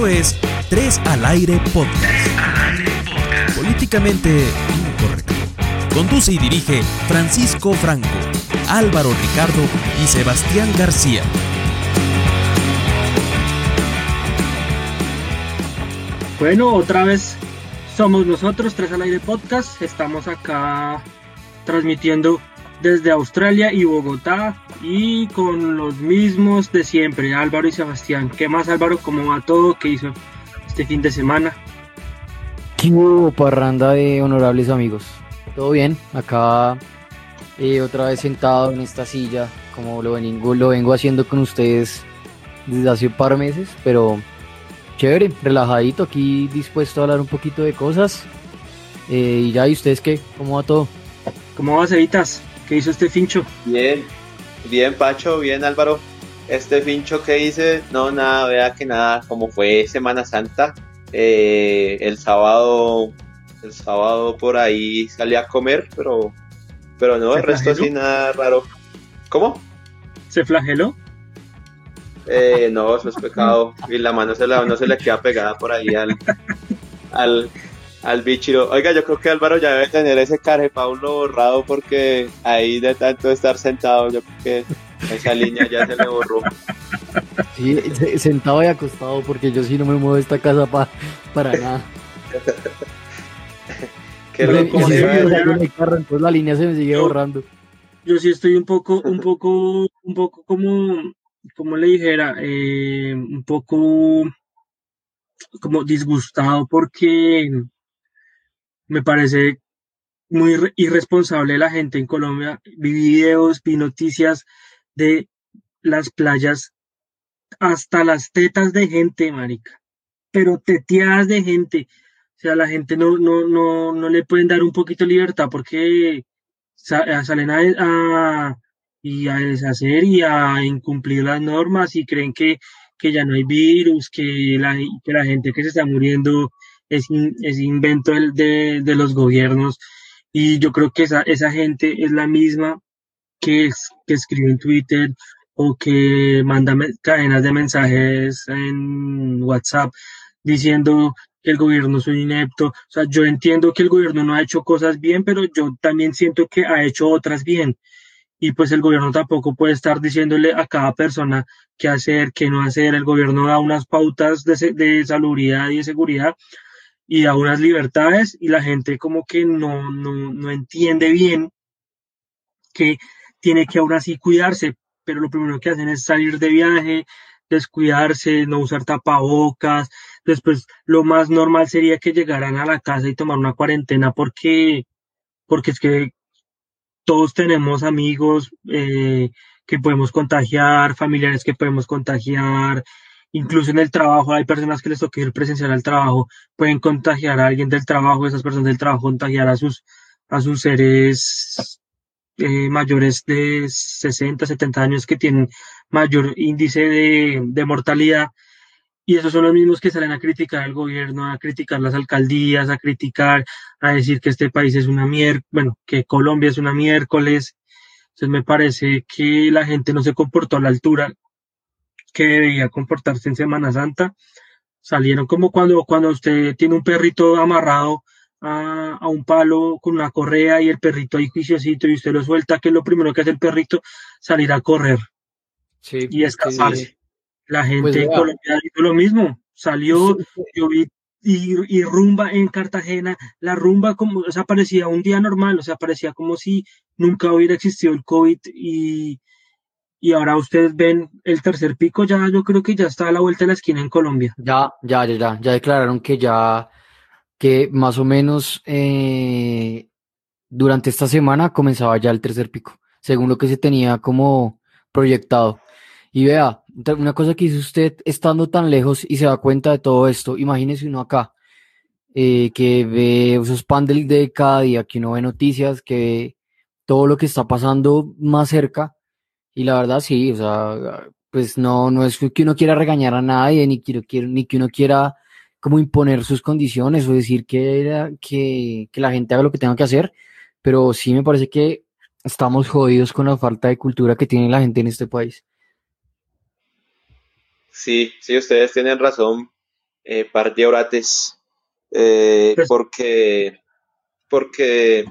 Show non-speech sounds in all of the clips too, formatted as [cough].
Esto es Tres al Aire Podcast. Políticamente incorrecto. Conduce y dirige Francisco Franco, Álvaro Ricardo y Sebastián García. Bueno, otra vez somos nosotros, Tres al Aire Podcast. Estamos acá transmitiendo desde Australia y Bogotá y con los mismos de siempre, Álvaro y Sebastián. ¿Qué más Álvaro? ¿Cómo va todo? ¿Qué hizo este fin de semana? ¿Qué hubo, parranda de honorables amigos? Todo bien, acá eh, otra vez sentado en esta silla, como lo vengo, lo vengo haciendo con ustedes desde hace un par de meses, pero chévere, relajadito, aquí dispuesto a hablar un poquito de cosas. Eh, y ya, ¿y ustedes qué? ¿Cómo va todo? ¿Cómo vas, Evitas? ¿Qué hizo este fincho? Bien, bien, Pacho, bien, Álvaro. Este fincho que hice, no, nada, vea que nada, como fue Semana Santa, eh, el sábado, el sábado por ahí salí a comer, pero, pero no, el resto sí nada raro. ¿Cómo? ¿Se flageló? Eh, no, eso es pecado. Y la mano se la, no se le queda pegada por ahí al, al, al bichiro. Oiga, yo creo que Álvaro ya debe tener ese Paulo borrado porque ahí de tanto estar sentado, yo creo que esa línea ya se le borró. Sí, sentado y acostado porque yo sí no me muevo de esta casa para nada. [laughs] Qué loco. entonces la línea se me sigue borrando. Yo sí estoy un poco, un poco, un poco como, como le dijera, eh, un poco como disgustado porque me parece muy irresponsable la gente en Colombia. Vi videos, vi noticias de las playas hasta las tetas de gente, marica. Pero teteadas de gente. O sea, la gente no, no, no, no le pueden dar un poquito de libertad porque salen a, y a deshacer y a incumplir las normas y creen que, que ya no hay virus, que la, que la gente que se está muriendo es, es invento de, de, los gobiernos y yo creo que esa, esa gente es la misma que, es, que escribe en Twitter o que manda cadenas de mensajes en WhatsApp diciendo que el gobierno es un inepto. O sea, yo entiendo que el gobierno no ha hecho cosas bien, pero yo también siento que ha hecho otras bien. Y pues el gobierno tampoco puede estar diciéndole a cada persona qué hacer, qué no hacer. El gobierno da unas pautas de, de salubridad y de seguridad, y da unas libertades y la gente como que no, no, no entiende bien que tiene que aún así cuidarse, pero lo primero que hacen es salir de viaje, descuidarse, no usar tapabocas, después lo más normal sería que llegaran a la casa y tomar una cuarentena porque, porque es que todos tenemos amigos eh, que podemos contagiar, familiares que podemos contagiar, Incluso en el trabajo hay personas que les toca ir presencial al trabajo, pueden contagiar a alguien del trabajo, esas personas del trabajo contagiar a sus, a sus seres eh, mayores de 60, 70 años que tienen mayor índice de, de mortalidad. Y esos son los mismos que salen a criticar al gobierno, a criticar las alcaldías, a criticar, a decir que este país es una miércoles, bueno, que Colombia es una miércoles. Entonces me parece que la gente no se comportó a la altura que debía comportarse en Semana Santa. Salieron como cuando, cuando usted tiene un perrito amarrado a, a, un palo con una correa y el perrito ahí juiciosito y usted lo suelta, que es lo primero que hace el perrito, salir a correr. Sí, y escaparse. La gente pues, en Colombia hizo lo mismo, salió, yo vi y, y, rumba en Cartagena, la rumba como, o sea, parecía un día normal, o sea, parecía como si nunca hubiera existido el COVID y, y ahora ustedes ven el tercer pico, ya yo creo que ya está a la vuelta de la esquina en Colombia. Ya, ya, ya, ya, ya declararon que ya, que más o menos eh, durante esta semana comenzaba ya el tercer pico, según lo que se tenía como proyectado. Y vea, una cosa que hizo usted estando tan lejos y se da cuenta de todo esto, imagínese uno acá, eh, que ve esos paneles de cada día, que uno ve noticias, que ve todo lo que está pasando más cerca y la verdad sí, o sea, pues no, no es que uno quiera regañar a nadie, ni, quiero, ni que uno quiera como imponer sus condiciones o decir que, que, que la gente haga lo que tenga que hacer, pero sí me parece que estamos jodidos con la falta de cultura que tiene la gente en este país. Sí, sí, ustedes tienen razón. eh, par de orates, eh, Pues- porque, porque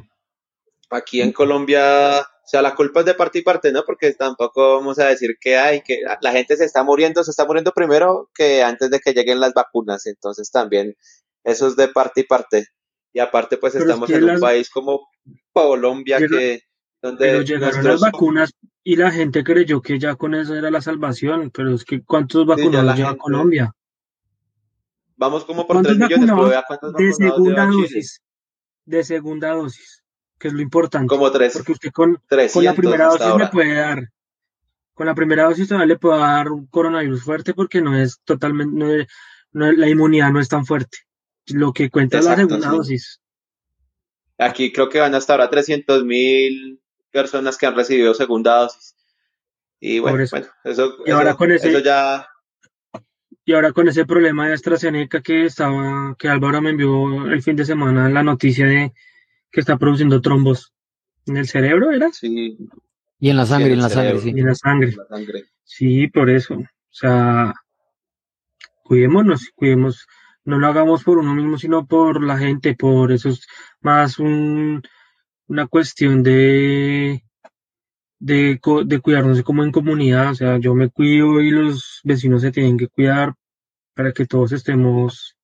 aquí en Colombia, sea, la culpa es de parte y parte, ¿no? Porque tampoco vamos a decir que hay, que la gente se está muriendo, se está muriendo primero que antes de que lleguen las vacunas, entonces también eso es de parte y parte. Y aparte, pues Pero es estamos que en un país como Colombia, Llega- que donde Pero llegaron nuestros- las vacunas y la gente creyó que ya con eso era la salvación, pero es que ¿cuántos vacunados la lleva gente- Colombia? vamos como por ¿Cuántos 3 millones, pero vea cuántos de vacunados segunda Chile. dosis? De segunda dosis, que es lo importante. Como tres, Porque usted con, con 300 la primera dosis le ahora. puede dar, con la primera dosis todavía le puede dar un coronavirus fuerte porque no es totalmente, no es- no es- la inmunidad no es tan fuerte. Lo que cuenta es la segunda sí. dosis. Aquí creo que van hasta ahora 300 mil personas que han recibido segunda dosis. Y bueno, Por eso. bueno, eso, Y ahora eso- con ese- eso ya, Y ahora con ese problema de AstraZeneca que estaba, que Álvaro me envió el fin de semana la noticia de que está produciendo trombos en el cerebro, ¿era? sí, Y en la sangre, en en la sangre, sí. Y en la sangre. la sangre. Sí, por eso. O sea, cuidémonos, cuidemos. No lo hagamos por uno mismo, sino por la gente, por eso es más un, una cuestión de, de, co- de cuidarnos como en comunidad. O sea, yo me cuido y los vecinos se tienen que cuidar para que todos estemos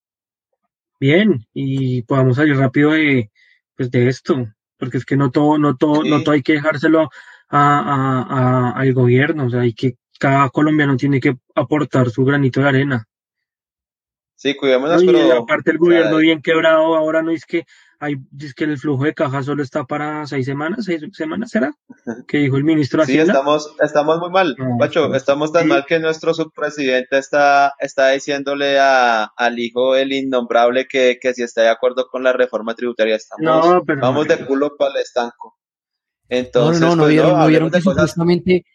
bien y podamos salir rápido de, pues, de esto. Porque es que no todo, no todo, no todo hay que dejárselo a, a- a- al gobierno. O sea, hay que, cada colombiano tiene que aportar su granito de arena. Sí, cuidémonos, ¿no? Y pero aparte el gobierno bien quebrado, ahora no es que hay, es que el flujo de caja solo está para seis semanas, seis semanas será, [laughs] que dijo el ministro de sí, estamos, estamos muy mal, No, Pacho, estamos tan Sí. mal que nuestro subpresidente está, está diciéndole a, al hijo el innombrable que, que si está de acuerdo con la reforma tributaria, estamos, No, pero vamos de culo para el estanco. Entonces, no, no, no pues, vieron, no vieron que supuestamente,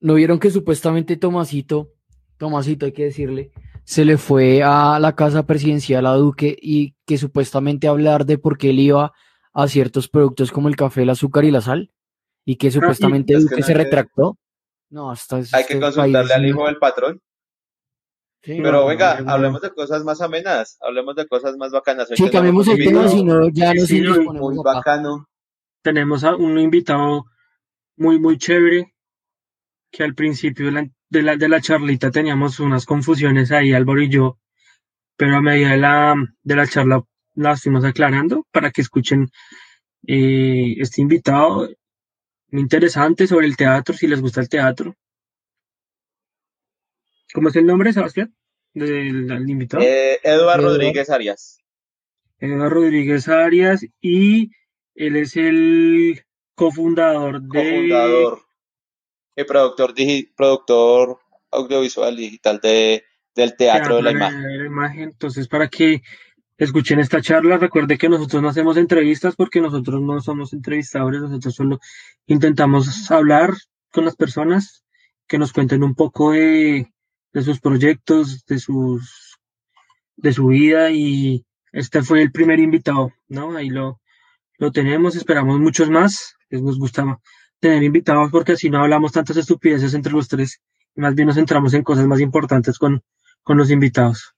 no vieron que supuestamente Tomasito, Tomasito hay que decirle, se le fue a la casa presidencial a Duque y que supuestamente hablar de por qué él iba a ciertos productos como el café, el azúcar y la sal, y que supuestamente es que Duque no se retractó. No, hasta hay que consultarle país, al no- hijo del patrón. Sí, Pero no, venga, no, no. hablemos de cosas más amenas, hablemos de cosas más bacanas. Hoy Sí, cambiemos el tema, si no ya Sí, nos sí, no, indisponemos muy acá. bacano. tenemos a un invitado muy, muy chévere, que al principio de la, de la, de la charlita teníamos unas confusiones ahí, Álvaro y yo, pero a medida de la, de la charla las fuimos aclarando para que escuchen eh, este invitado muy interesante sobre el teatro, si les gusta el teatro. ¿Cómo es el nombre, Sebastián? Del, del invitado. Eh, Eduardo Eduardo. Rodríguez Arias. Eduardo Rodríguez Arias y él es el cofundador de cofundador y productor, digi- productor audiovisual digital de, del Teatro de la Imagen. de la Imagen. Entonces, para que escuchen esta charla, recuerde que nosotros no hacemos entrevistas porque nosotros no somos entrevistadores, nosotros solo intentamos hablar con las personas que nos cuenten un poco de, de sus proyectos, de sus de su vida y este fue el primer invitado, ¿no? Ahí lo, lo tenemos, esperamos muchos más, les nos gusta tener invitados porque así no hablamos tantas estupideces entre los tres y más bien nos centramos en cosas más importantes con, con los invitados.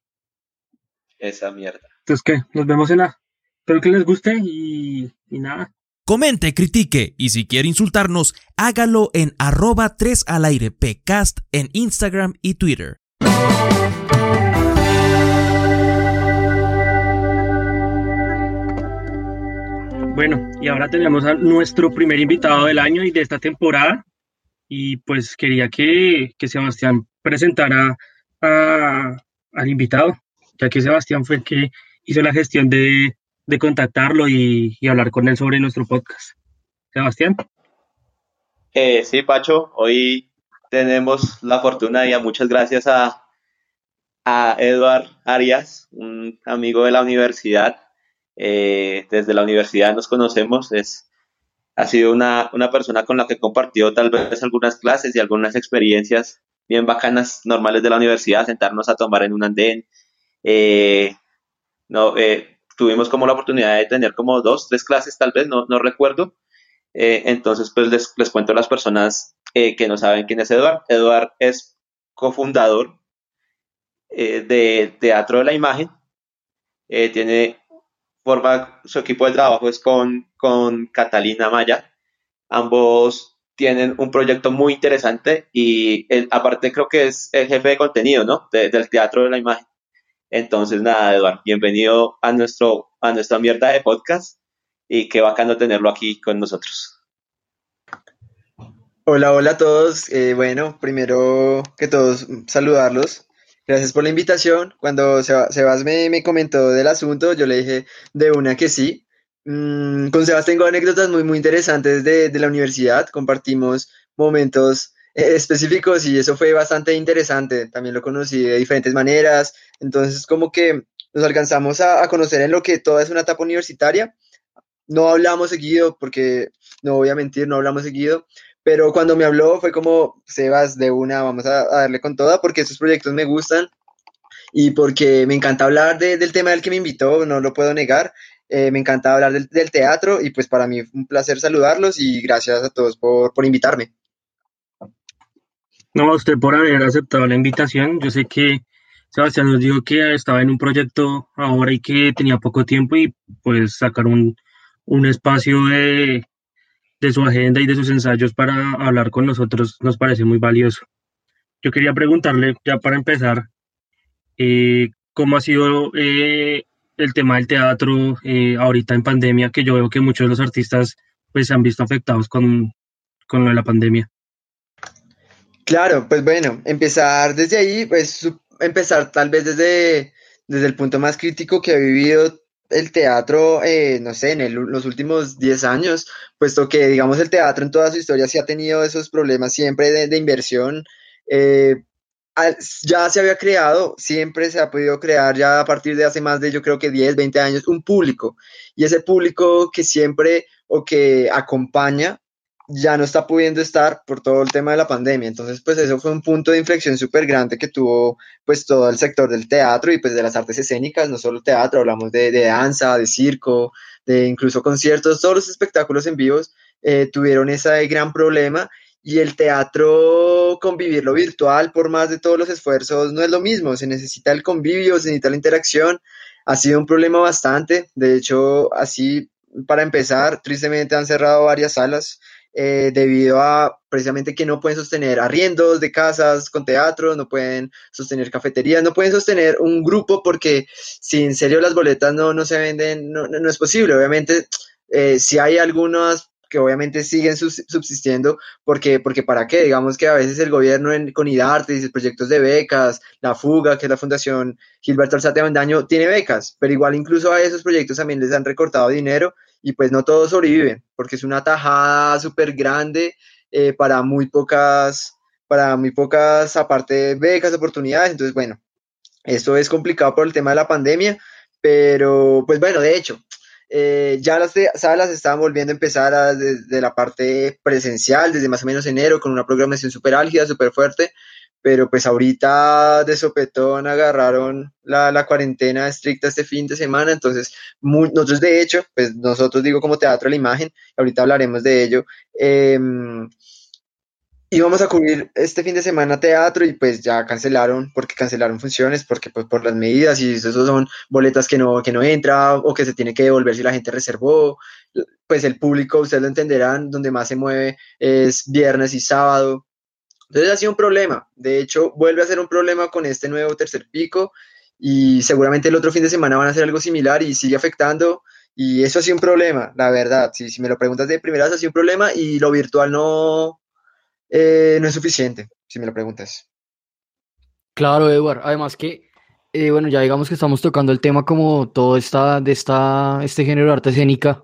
Esa mierda. Entonces, ¿qué? Nos vemos en la... Espero que les guste y, y nada. Comente, critique y si quiere insultarnos, hágalo en arroba 3 al aire pcast en Instagram y Twitter. Bueno, y ahora tenemos a nuestro primer invitado del año y de esta temporada. Y pues quería que, que Sebastián presentara al invitado, ya que Sebastián fue el que hizo la gestión de, de contactarlo y, y hablar con él sobre nuestro podcast. Sebastián. Eh, sí, Pacho, hoy tenemos la fortuna y a muchas gracias a, a Eduard Arias, un amigo de la universidad. Eh, desde la universidad nos conocemos, es, ha sido una, una persona con la que he compartido tal vez algunas clases y algunas experiencias bien bacanas, normales de la universidad, sentarnos a tomar en un andén. Eh, no, eh, tuvimos como la oportunidad de tener como dos, tres clases tal vez, no, no recuerdo. Eh, entonces, pues les, les cuento a las personas eh, que no saben quién es Eduard. Eduard es cofundador eh, de teatro de la imagen. Eh, tiene, forma, su equipo de trabajo es con, con Catalina Maya. Ambos tienen un proyecto muy interesante y aparte creo que es el jefe de contenido, ¿no? del teatro de la imagen. Entonces, nada, Eduardo, bienvenido a, nuestro, a nuestra mierda de podcast y qué bacano tenerlo aquí con nosotros. Hola, hola a todos. Eh, bueno, primero que todos, saludarlos. Gracias por la invitación. Cuando Sebas me, me comentó del asunto, yo le dije de una que sí. Mm, con Sebas tengo anécdotas muy, muy interesantes de, de la universidad. Compartimos momentos eh, específicos y eso fue bastante interesante. También lo conocí de diferentes maneras. Entonces, como que nos alcanzamos a, conocer en lo que toda es una etapa universitaria. No hablamos seguido, porque no voy a mentir, no hablamos seguido, pero cuando me habló fue como, Sebas, de una, vamos a, darle con toda, porque estos proyectos me gustan y porque me encanta hablar del tema del que me invitó, no lo puedo negar. Eh, me encanta hablar del, teatro y pues para mí fue un placer saludarlos y gracias a todos por, por invitarme. No, a usted por haber aceptado la invitación. Yo sé que Sebastián nos dijo que estaba en un proyecto ahora y que tenía poco tiempo y pues sacar un, espacio de, su agenda y de sus ensayos para hablar con nosotros nos parece muy valioso. Yo quería preguntarle, ya para empezar, eh, cómo ha sido eh, el tema del teatro eh, ahorita en pandemia, que yo veo que muchos de los artistas pues se han visto afectados con, con lo de la pandemia. Claro, pues bueno, empezar desde ahí, pues empezar tal vez desde, desde el punto más crítico que ha vivido el teatro, eh, no sé, en los últimos 10 años, puesto que, digamos, el teatro en toda su historia sí ha tenido esos problemas siempre de, inversión. Eh, ya se había creado, siempre se ha podido crear ya a partir de hace más de, yo creo que 10, 20 años, un público. Y ese público que siempre o que acompaña ya no está pudiendo estar por todo el tema de la pandemia. Entonces, pues eso fue un punto de inflexión súper grande que tuvo pues todo el sector del teatro y pues de las artes escénicas, no solo teatro, hablamos de, danza, de circo, de incluso conciertos, todos los espectáculos en vivos eh, tuvieron ese gran problema y el teatro convivirlo virtual por más de todos los esfuerzos no es lo mismo, se necesita el convivio, se necesita la interacción, ha sido un problema bastante, de hecho así para empezar, tristemente han cerrado varias salas, eh, debido a precisamente que no pueden sostener arriendos de casas con teatro, no pueden sostener cafeterías, no pueden sostener un grupo porque si en serio las boletas no, no se venden, no, no, es posible. Obviamente, eh, si hay algunas que obviamente siguen subsistiendo, porque, porque para qué, digamos que a veces el gobierno en, con IDARTE dice proyectos de becas, la Fuga, que es la Fundación Gilberto Alzate Bandaño, tiene becas, pero igual incluso a esos proyectos también les han recortado dinero y pues no todos sobreviven, porque es una tajada súper grande eh, para muy pocas, para muy pocas, aparte becas, oportunidades, entonces bueno, eso es complicado por el tema de la pandemia, pero pues bueno, de hecho, eh, ya las salas estaban volviendo a empezar desde la parte presencial, desde más o menos enero, con una programación súper álgida, súper fuerte, pero pues ahorita de sopetón agarraron la, la, cuarentena estricta este fin de semana, entonces nosotros de hecho, pues nosotros digo como Teatro la Imagen, ahorita hablaremos de ello, eh, íbamos a cubrir este fin de semana teatro y pues ya cancelaron, porque cancelaron funciones, porque pues por las medidas y eso son boletas que no, que no entra o que se tiene que devolver si la gente reservó, pues el público, ustedes lo entenderán, donde más se mueve es viernes y sábado, entonces ha sido un problema. De hecho, vuelve a ser un problema con este nuevo tercer pico y seguramente el otro fin de semana van a hacer algo similar y sigue afectando. Y eso ha sido un problema, la verdad. Si, me lo preguntas de primera, ha sido un problema y lo virtual no, eh, no es suficiente, si me lo preguntas. Claro, Edward. Además que, eh, bueno, ya digamos que estamos tocando el tema como todo esta, de esta, este género de arte escénica.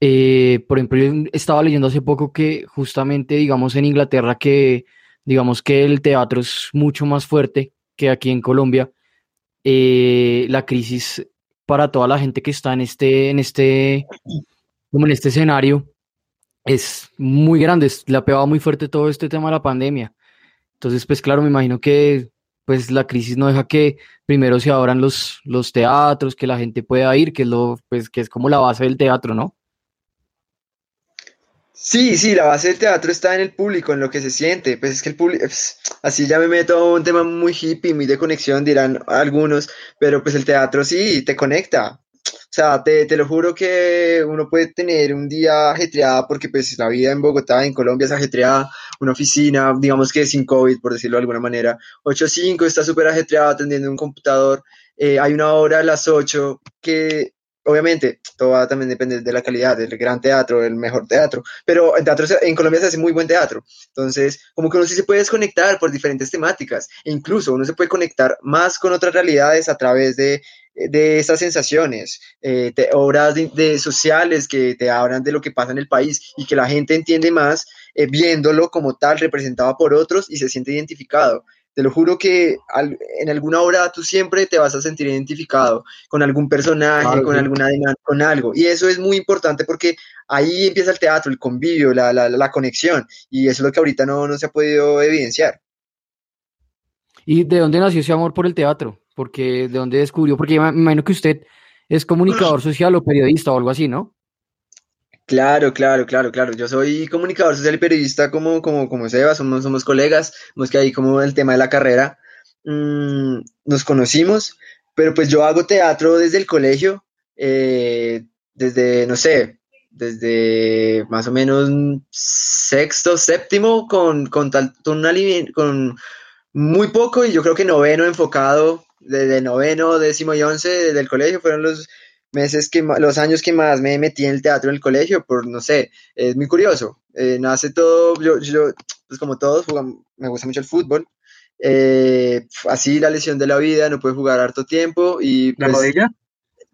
Eh, por ejemplo, yo estaba leyendo hace poco que justamente, digamos, en Inglaterra que digamos que el teatro es mucho más fuerte que aquí en Colombia. Eh, la crisis para toda la gente que está en este, en este, como en este escenario, es muy grande, le ha pegado muy fuerte todo este tema de la pandemia. Entonces, pues claro, me imagino que pues la crisis no deja que primero se abran los, los teatros, que la gente pueda ir, que es lo, pues que es como la base del teatro, ¿no? Sí, sí, la base del teatro está en el público, en lo que se siente. Pues es que el público, pues, así ya me meto a un tema muy hippie, muy de conexión, dirán algunos, pero pues el teatro sí te conecta. O sea, te, te lo juro que uno puede tener un día ajetreada porque pues la vida en Bogotá, en Colombia es ajetreada, una oficina, digamos que sin COVID, por decirlo de alguna manera, 8 a 5 está súper ajetreado atendiendo un computador, eh, hay una hora a las 8 que obviamente, todo también depende de la calidad, del gran teatro, del mejor teatro, pero en teatro en Colombia se hace muy buen teatro, entonces como que uno sí se puede desconectar por diferentes temáticas, e incluso uno se puede conectar más con otras realidades a través de, de esas sensaciones, eh, obras de, sociales que te hablan de lo que pasa en el país y que la gente entiende más eh, viéndolo como tal, representado por otros y se siente identificado. Te lo juro que en alguna obra tú siempre te vas a sentir identificado con algún personaje, con alguna con algo. Y eso es muy importante porque ahí empieza el teatro, el convivio, la, la, la conexión. Y eso es lo que ahorita no, no se ha podido evidenciar. ¿Y de dónde nació ese amor por el teatro? Porque de dónde descubrió, porque me imagino que usted es comunicador social o periodista o algo así, ¿no? Claro, claro, claro, claro. Yo soy comunicador social y periodista como, como, como Seba, somos, somos colegas, que ahí como el tema de la carrera mm, nos conocimos, pero pues yo hago teatro desde el colegio, eh, desde, no sé, desde más o menos sexto, séptimo, con, con, con muy poco y yo creo que noveno enfocado, desde noveno, décimo y once del colegio fueron los meses que los años que más me metí en el teatro en el colegio, por no sé, es muy curioso. Eh, nace todo, yo, yo, pues como todos, me gusta mucho el fútbol. Eh, así la lesión de la vida, no puede jugar harto tiempo y... ¿La pues, rodilla?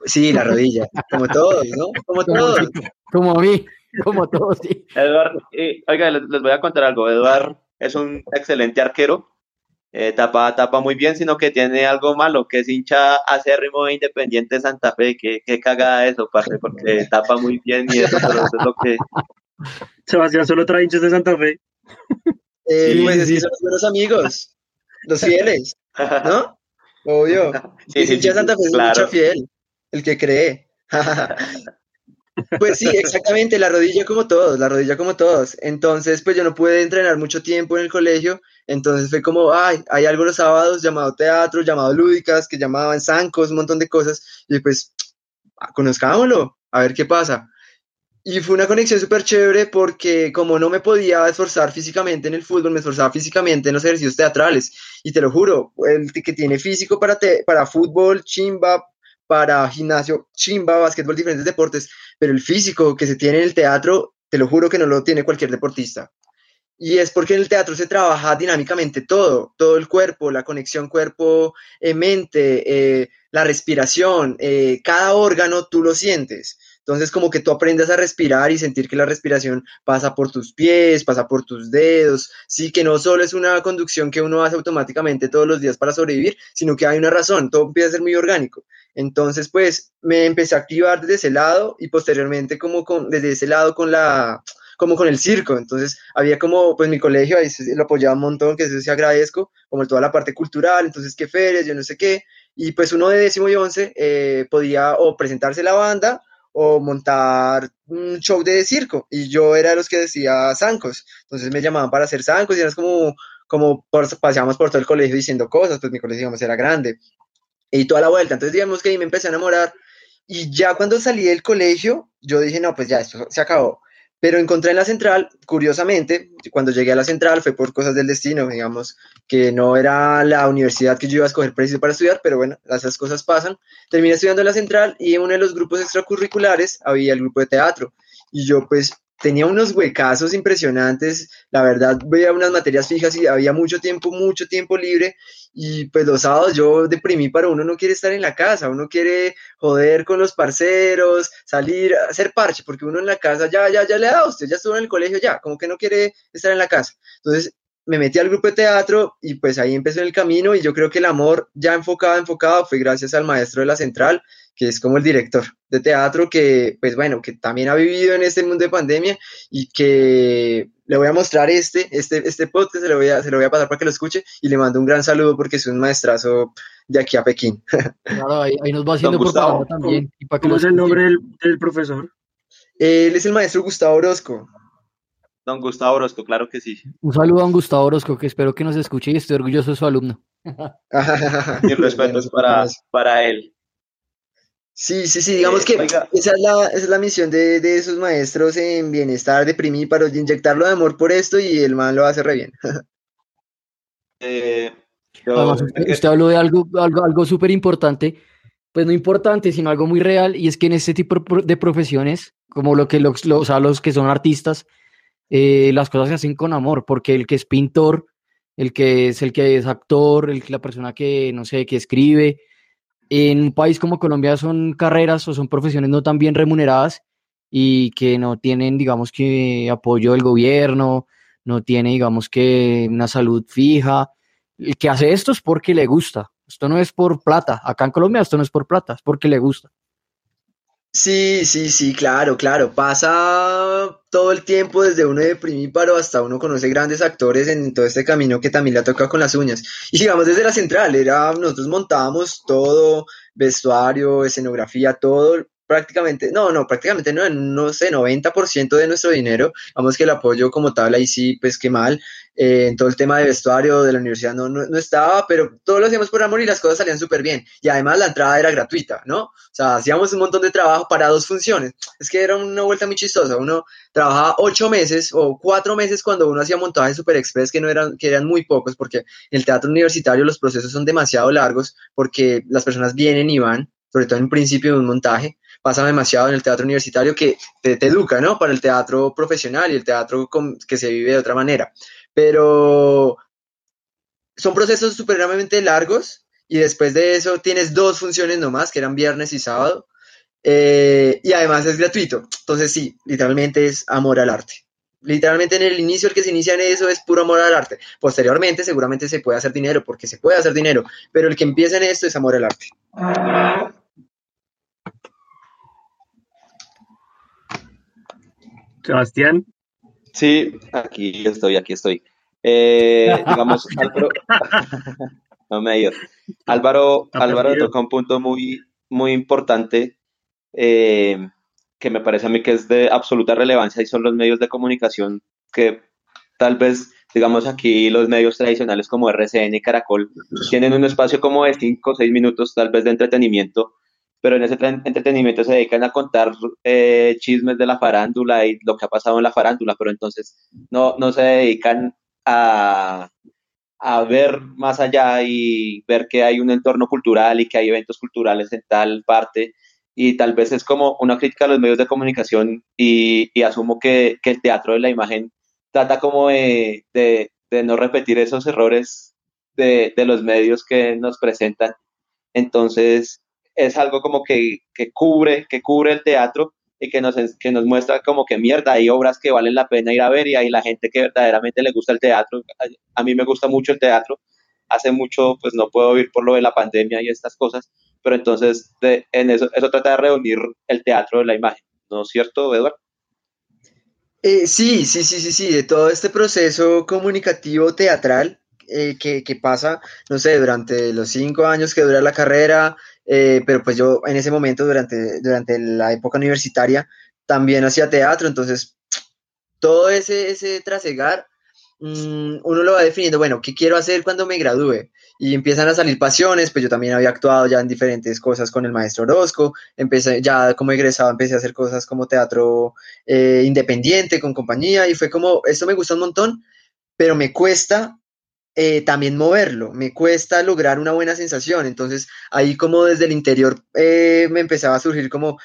Sí, la rodilla, como todos, ¿no? Como todos. Como a mí, como todos, sí. Eduardo, oiga, les, les voy a contar algo. Eduardo es un excelente arquero, eh, tapa, tapa muy bien, sino que tiene algo malo, que es hincha acérrimo e independiente de Santa Fe. Qué, qué cagada eso, parce, porque [laughs] tapa muy bien y eso, pero eso es lo que. Sebastián solo trae hinchas de Santa Fe. Eh, sí, pues sí. son los buenos amigos, los fieles, ¿no? [laughs] Obvio. Sí, sí, hincha de Santa Fe es claro. fiel, el que cree. [laughs] Pues sí, exactamente, la rodilla como todos, la rodilla como todos. Entonces, pues yo no pude entrenar mucho tiempo en el colegio, entonces fue como, ay, hay algo los sábados llamado teatro, llamado lúdicas, que llamaban zancos, un montón de cosas, y pues, conozcámoslo, a ver qué pasa. Y fue una conexión súper chévere porque como no me podía esforzar físicamente en el fútbol, me esforzaba físicamente en los ejercicios teatrales. Y te lo juro, el que tiene físico para, para fútbol, chimba, para gimnasio, chimba, básquetbol, diferentes deportes, pero el físico que se tiene en el teatro, te lo juro que no lo tiene cualquier deportista. Y es porque en el teatro se trabaja dinámicamente todo, todo el cuerpo, la conexión cuerpo-mente, eh, la respiración, eh, cada órgano tú lo sientes. Entonces como que tú aprendes a respirar y sentir que la respiración pasa por tus pies, pasa por tus dedos, sí, que no solo es una conducción que uno hace automáticamente todos los días para sobrevivir, sino que hay una razón, todo empieza a ser muy orgánico. Entonces pues me empecé a activar desde ese lado y posteriormente como con, desde ese lado con la como con el circo, entonces había como, pues mi colegio ahí lo apoyaba un montón, que eso sí agradezco, como toda la parte cultural, entonces qué ferias, yo no sé qué, y pues uno de décimo y once eh, podía o presentarse la banda o montar un show de circo. Y yo era de los que decía zancos. Entonces me llamaban para hacer zancos y era como, como paseábamos por todo el colegio diciendo cosas, pues mi colegio era grande. Y toda la vuelta. Entonces digamos que ahí me empecé a enamorar. Y ya cuando salí del colegio, yo dije, no, pues ya, esto se acabó. Pero encontré en la central, curiosamente, cuando llegué a la central fue por cosas del destino, digamos, que no era la universidad que yo iba a escoger preciso para estudiar, pero bueno, esas cosas pasan. Terminé estudiando en la central y en uno de los grupos extracurriculares había el grupo de teatro. Y yo pues tenía unos huecazos impresionantes, la verdad veía unas materias fijas y había mucho tiempo, mucho tiempo libre y pues los sábados yo deprimí para uno no quiere estar en la casa, uno quiere joder con los parceros, salir, hacer parche, porque uno en la casa ya, ya, ya le ha dado, usted ya estuvo en el colegio ya, como que no quiere estar en la casa. Entonces me metí al grupo de teatro y pues ahí empezó el camino y yo creo que el amor ya enfocado, enfocado fue gracias al maestro de la central, que es como el director de teatro, que pues bueno, que también ha vivido en este mundo de pandemia y que le voy a mostrar este, este, este podcast, se lo, voy a, se lo voy a pasar para que lo escuche y le mando un gran saludo porque es un maestrazo de aquí a Pekín. [laughs] Claro, ahí, nos va haciendo por también. ¿Cómo es el nombre del, del, profesor? Él es el maestro Gustavo Orozco. don Gustavo Orozco, claro que sí. Un saludo a don Gustavo Orozco, que espero que nos escuche y estoy orgulloso de su alumno. Mi respeto es para, para él. Sí, sí, sí, digamos que esa es, la, esa es la misión de, de, esos maestros en bienestar, deprimir, para inyectarlo de amor por esto y el man lo hace re bien. [laughs] eh, usted, habló de algo, algo, algo súper importante, pues no importante, sino algo muy real, y es que en este tipo de profesiones, como lo que los, los, o sea, los que son artistas, eh, las cosas se hacen con amor, porque el que es pintor, el que es el que es actor, el, la persona que, no sé, que escribe, en un país como Colombia son carreras o son profesiones no tan bien remuneradas y que no tienen, digamos que, apoyo del gobierno, no tiene, digamos que, una salud fija. El que hace esto es porque le gusta. Esto no es por plata. Acá en Colombia esto no es por plata, es porque le gusta. Sí, sí, sí, claro, claro. Pasa todo el tiempo desde uno de primíparo hasta uno conoce grandes actores en todo este camino que también le ha tocado con las uñas. Y sigamos desde la central, era, nosotros montábamos todo, vestuario, escenografía, todo, prácticamente, no, no, prácticamente no, no sé, 90% de nuestro dinero, vamos que el apoyo como tal ahí sí, pues qué mal, eh, en todo el tema de vestuario de la universidad no, no, no, estaba, pero todo lo hacíamos por amor y las cosas salían súper bien. Y además la entrada era gratuita, ¿no? O sea, hacíamos un montón de trabajo para dos funciones. Es que era una vuelta muy chistosa. Uno trabajaba ocho meses o cuatro meses cuando uno hacía montajes super express, que, no eran, que eran muy pocos, porque en el teatro universitario los procesos son demasiado largos, porque las personas vienen y van, sobre todo en principio de un montaje pasa demasiado en el teatro universitario que te, te, educa, ¿no? Para el teatro profesional y el teatro que se vive de otra manera. Pero son procesos supremamente largos y después de eso tienes dos funciones nomás, que eran viernes y sábado, eh, y además es gratuito. Entonces sí, literalmente es amor al arte. Literalmente en el inicio el que se inicia en eso es puro amor al arte. Posteriormente seguramente se puede hacer dinero, porque se puede hacer dinero, pero el que empieza en esto es amor al arte. Sebastián. Sí, aquí estoy, aquí estoy. Eh, [laughs] digamos, Álvaro, [laughs] no me ha ido. Álvaro, Álvaro toca un punto muy, muy importante eh, que me parece a mí que es de absoluta relevancia y son los medios de comunicación que tal vez, digamos aquí, los medios tradicionales como RCN y Caracol tienen un espacio como de 5 o 6 minutos tal vez de entretenimiento pero en ese entretenimiento se dedican a contar eh, chismes de la farándula y lo que ha pasado en la farándula, pero entonces no, no se dedican a, a ver más allá y ver que hay un entorno cultural y que hay eventos culturales en tal parte. Y tal vez es como una crítica a los medios de comunicación y, y asumo que, que, el teatro de la imagen trata como de, de, de no repetir esos errores de, de los medios que nos presentan. Entonces, es algo como que, que, cubre, que cubre el teatro y que nos, que nos muestra como que mierda, hay obras que valen la pena ir a ver y hay la gente que verdaderamente le gusta el teatro. A, mí me gusta mucho el teatro. Hace mucho, pues no puedo ir por lo de la pandemia y estas cosas, pero entonces de, en eso, eso trata de reunir el teatro de la imagen, ¿no es cierto, Eduardo? Eh, sí, sí, sí, sí, sí, de todo este proceso comunicativo teatral eh, que, que, pasa, no sé, durante los cinco años que dura la carrera, eh, pero pues yo en ese momento, durante, durante la época universitaria, también hacía teatro, entonces todo ese, ese trasegar, mmm, uno lo va definiendo, bueno, ¿qué quiero hacer cuando me gradúe? Y empiezan a salir pasiones, pues yo también había actuado ya en diferentes cosas con el maestro Orozco, empecé ya como egresado, empecé a hacer cosas como teatro eh, independiente, con compañía, y fue como, esto me gusta un montón, pero me cuesta eh, también moverlo, me cuesta lograr una buena sensación, entonces ahí como desde el interior eh, me empezaba a surgir como,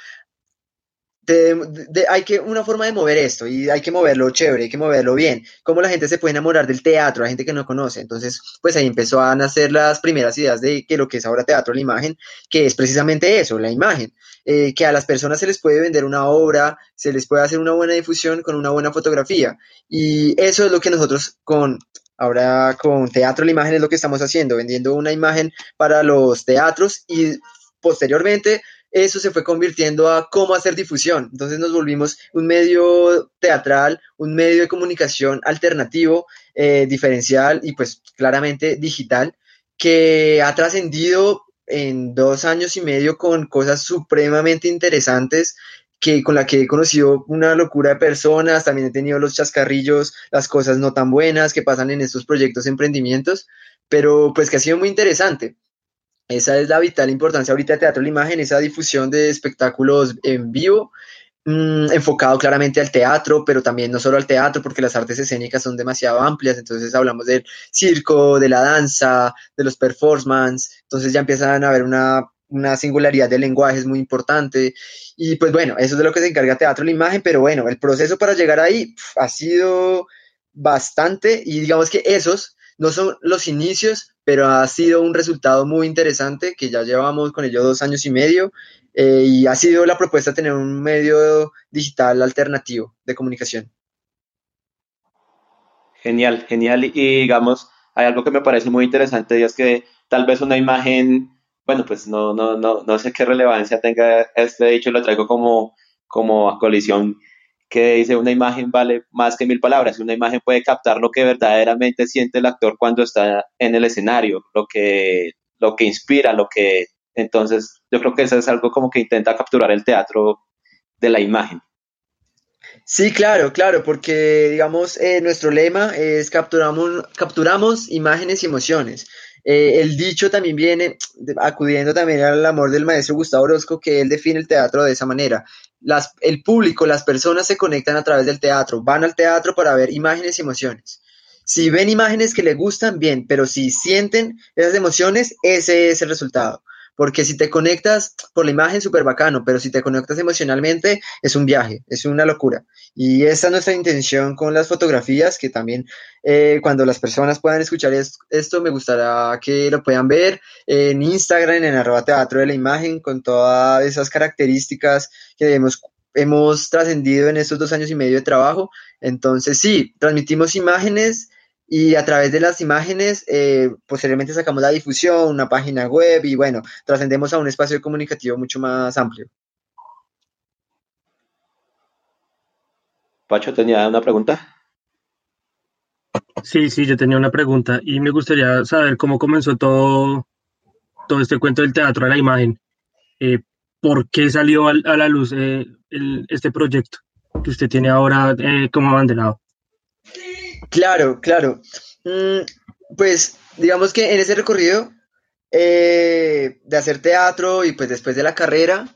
hay que una forma de mover esto y hay que moverlo chévere, hay que moverlo bien, cómo la gente se puede enamorar del teatro, la gente que no conoce, entonces pues ahí empezó a nacer las primeras ideas de que lo que es ahora teatro, la imagen, que es precisamente eso, la imagen, eh, que a las personas se les puede vender una obra, se les puede hacer una buena difusión con una buena fotografía. Y eso es lo que nosotros con Ahora con Teatro la Imagen es lo que estamos haciendo, vendiendo una imagen para los teatros y posteriormente eso se fue convirtiendo a cómo hacer difusión. Entonces nos volvimos un medio teatral, un medio de comunicación alternativo, eh, diferencial y pues claramente digital, que ha trascendido en dos años y medio con cosas supremamente interesantes que, con la que he conocido una locura de personas, también he tenido los chascarrillos, las cosas no tan buenas que pasan en estos proyectos, emprendimientos, pero pues que ha sido muy interesante. Esa es la vital importancia ahorita de Teatro La Imagen, esa difusión de espectáculos en vivo, mmm, enfocado claramente al teatro, pero también no solo al teatro, porque las artes escénicas son demasiado amplias, entonces hablamos del circo, de la danza, de los performance, entonces ya empiezan a haber una, una singularidad de lenguaje muy importante, y pues bueno, eso es de lo que se encarga Teatro La Imagen, pero bueno, el proceso para llegar ahí ha sido bastante, y digamos que esos no son los inicios, pero ha sido un resultado muy interesante que ya llevamos con ello dos años y medio eh, y ha sido la propuesta de tener un medio digital alternativo de comunicación. Genial, genial. Y digamos, hay algo que me parece muy interesante y es que tal vez una imagen, bueno, pues no, no, no, no sé qué relevancia tenga este dicho, lo traigo como, como a colisión que dice una imagen vale más que mil palabras. Una imagen puede captar lo que verdaderamente siente el actor cuando está en el escenario, lo que, lo que inspira, lo que... Entonces, yo creo que eso es algo como que intenta capturar el teatro de la imagen. Sí, claro, claro, porque digamos, eh, nuestro lema es capturamos, capturamos imágenes y emociones. Eh, el dicho también viene acudiendo también al amor del maestro Gustavo Orozco, que él define el teatro de esa manera. Las, el público, las personas se conectan a través del teatro, van al teatro para ver imágenes y emociones. Si ven imágenes que les gustan, bien, pero si sienten esas emociones, ese es el resultado. Porque si te conectas por la imagen, súper bacano, pero si te conectas emocionalmente, es un viaje, es una locura. Y esa es nuestra intención con las fotografías, que también eh, cuando las personas puedan escuchar es, esto, me gustaría que lo puedan ver en Instagram, en arroba teatro de la imagen, con todas esas características que hemos hemos trascendido en estos dos años y medio de trabajo. Entonces, sí, transmitimos imágenes y a través de las imágenes eh, posteriormente sacamos la difusión, una página web y bueno, trascendemos a un espacio comunicativo mucho más amplio. Pacho tenía una pregunta. Sí, sí, yo tenía una pregunta y me gustaría saber cómo comenzó todo, todo este cuento del teatro a la imagen. Eh, ¿Por qué salió a, a la luz eh, el, este proyecto que usted tiene ahora eh, como abanderado? Claro, claro. Mm, pues digamos que en ese recorrido eh, de hacer teatro y pues después de la carrera,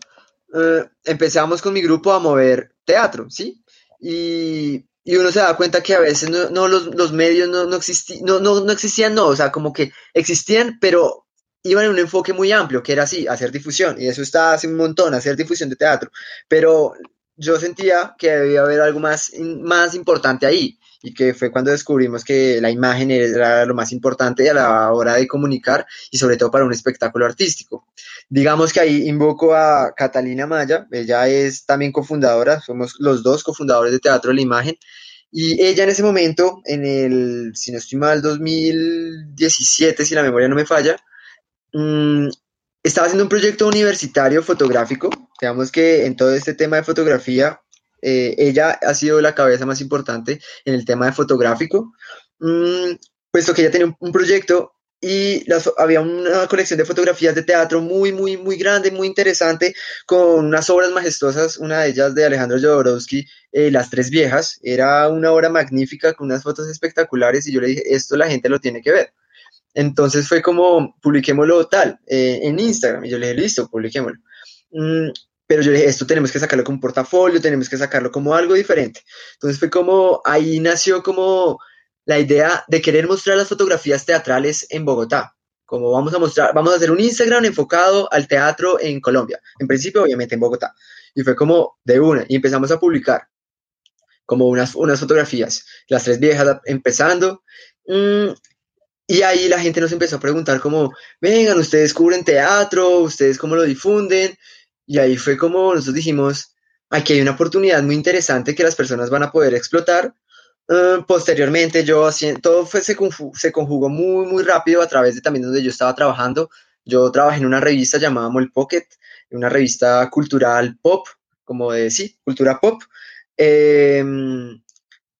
eh, empezamos con mi grupo a mover teatro, ¿sí? Y, y uno se da cuenta que a veces no, los, medios no, no, no existían, no, o sea, como que existían, pero iban en un enfoque muy amplio, que era así, hacer difusión, y eso está hace un montón, hacer difusión de teatro, pero yo sentía que debía haber algo más, más importante ahí, y que fue cuando descubrimos que la imagen era lo más importante a la hora de comunicar y sobre todo para un espectáculo artístico. Digamos que ahí invoco a Catalina Maya, ella es también cofundadora, somos los dos cofundadores de Teatro de la Imagen, y ella en ese momento, en el, si no estoy mal, 2017, si la memoria no me falla, mmm, estaba haciendo un proyecto universitario fotográfico, digamos que en todo este tema de fotografía eh, ella ha sido la cabeza más importante en el tema de fotográfico, mmm, puesto que ella tenía un, proyecto y había una colección de fotografías de teatro muy, muy, muy grande, muy interesante, con unas obras majestuosas, una de ellas de Alejandro Jodorowsky, eh, Las Tres Viejas, era una obra magnífica con unas fotos espectaculares y yo le dije, esto la gente lo tiene que ver. Entonces fue como, publiquémoslo tal, eh, en Instagram, y yo le dije, listo, publiquémoslo. Mm, pero yo dije, esto tenemos que sacarlo como portafolio, tenemos que sacarlo como algo diferente. Entonces fue como, ahí nació como la idea de querer mostrar las fotografías teatrales en Bogotá. Como vamos a mostrar, vamos a hacer un Instagram enfocado al teatro en Colombia. En principio, obviamente, en Bogotá. Y fue como de una, y empezamos a publicar como unas, unas fotografías, las tres viejas empezando. Mmm, y ahí la gente nos empezó a preguntar como, vengan, ustedes cubren teatro, ustedes cómo lo difunden. Y ahí fue como nosotros dijimos, aquí hay una oportunidad muy interesante que las personas van a poder explotar. Uh, posteriormente, yo todo fue, se, se, conjugó muy, muy rápido a través de también donde yo estaba trabajando. Yo trabajé en una revista llamada Mol Pocket, una revista cultural pop, como de, sí, cultura pop. Eh,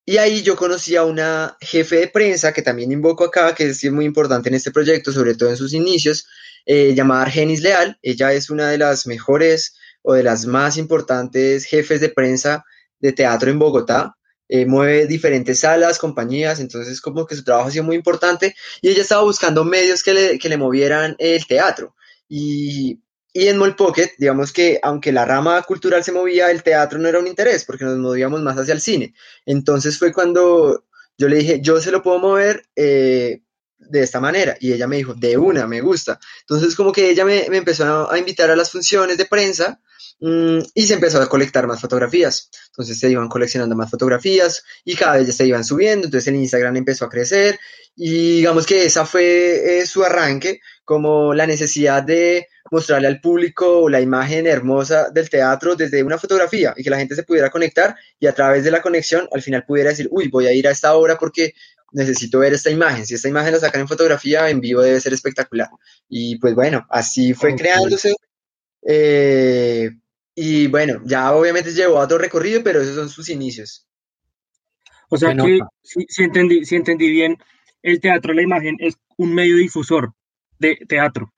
y ahí yo conocí a una jefe de prensa que también invoco acá, que es muy importante en este proyecto, sobre todo en sus inicios, eh, llamada Argenis Leal. Ella es una de las mejores o de las más importantes jefes de prensa de teatro en Bogotá. Eh, mueve diferentes salas, compañías, entonces como que su trabajo ha sido muy importante y ella estaba buscando medios que le, que le movieran el teatro. Y, y en Pocket, digamos que aunque la rama cultural se movía, el teatro no era un interés porque nos movíamos más hacia el cine. Entonces fue cuando yo le dije, yo se lo puedo mover eh, de esta manera. Y ella me dijo, de una, me gusta. Entonces como que ella me, empezó a invitar a las funciones de prensa Mm, y se empezó a colectar más fotografías. Entonces se iban coleccionando más fotografías y cada vez se iban subiendo. Entonces el Instagram empezó a crecer y digamos que esa fue eh, su arranque, como la necesidad de mostrarle al público la imagen hermosa del teatro desde una fotografía y que la gente se pudiera conectar y a través de la conexión al final pudiera decir, uy, voy a ir a esta obra porque necesito ver esta imagen. Si esta imagen la sacan en fotografía, en vivo debe ser espectacular. Y pues bueno, así fue creándose. Eh, y bueno, ya obviamente llevó a otro recorrido, pero esos son sus inicios. O sea que, si, entendí, si entendí bien, el teatro, la imagen es un medio difusor de teatro.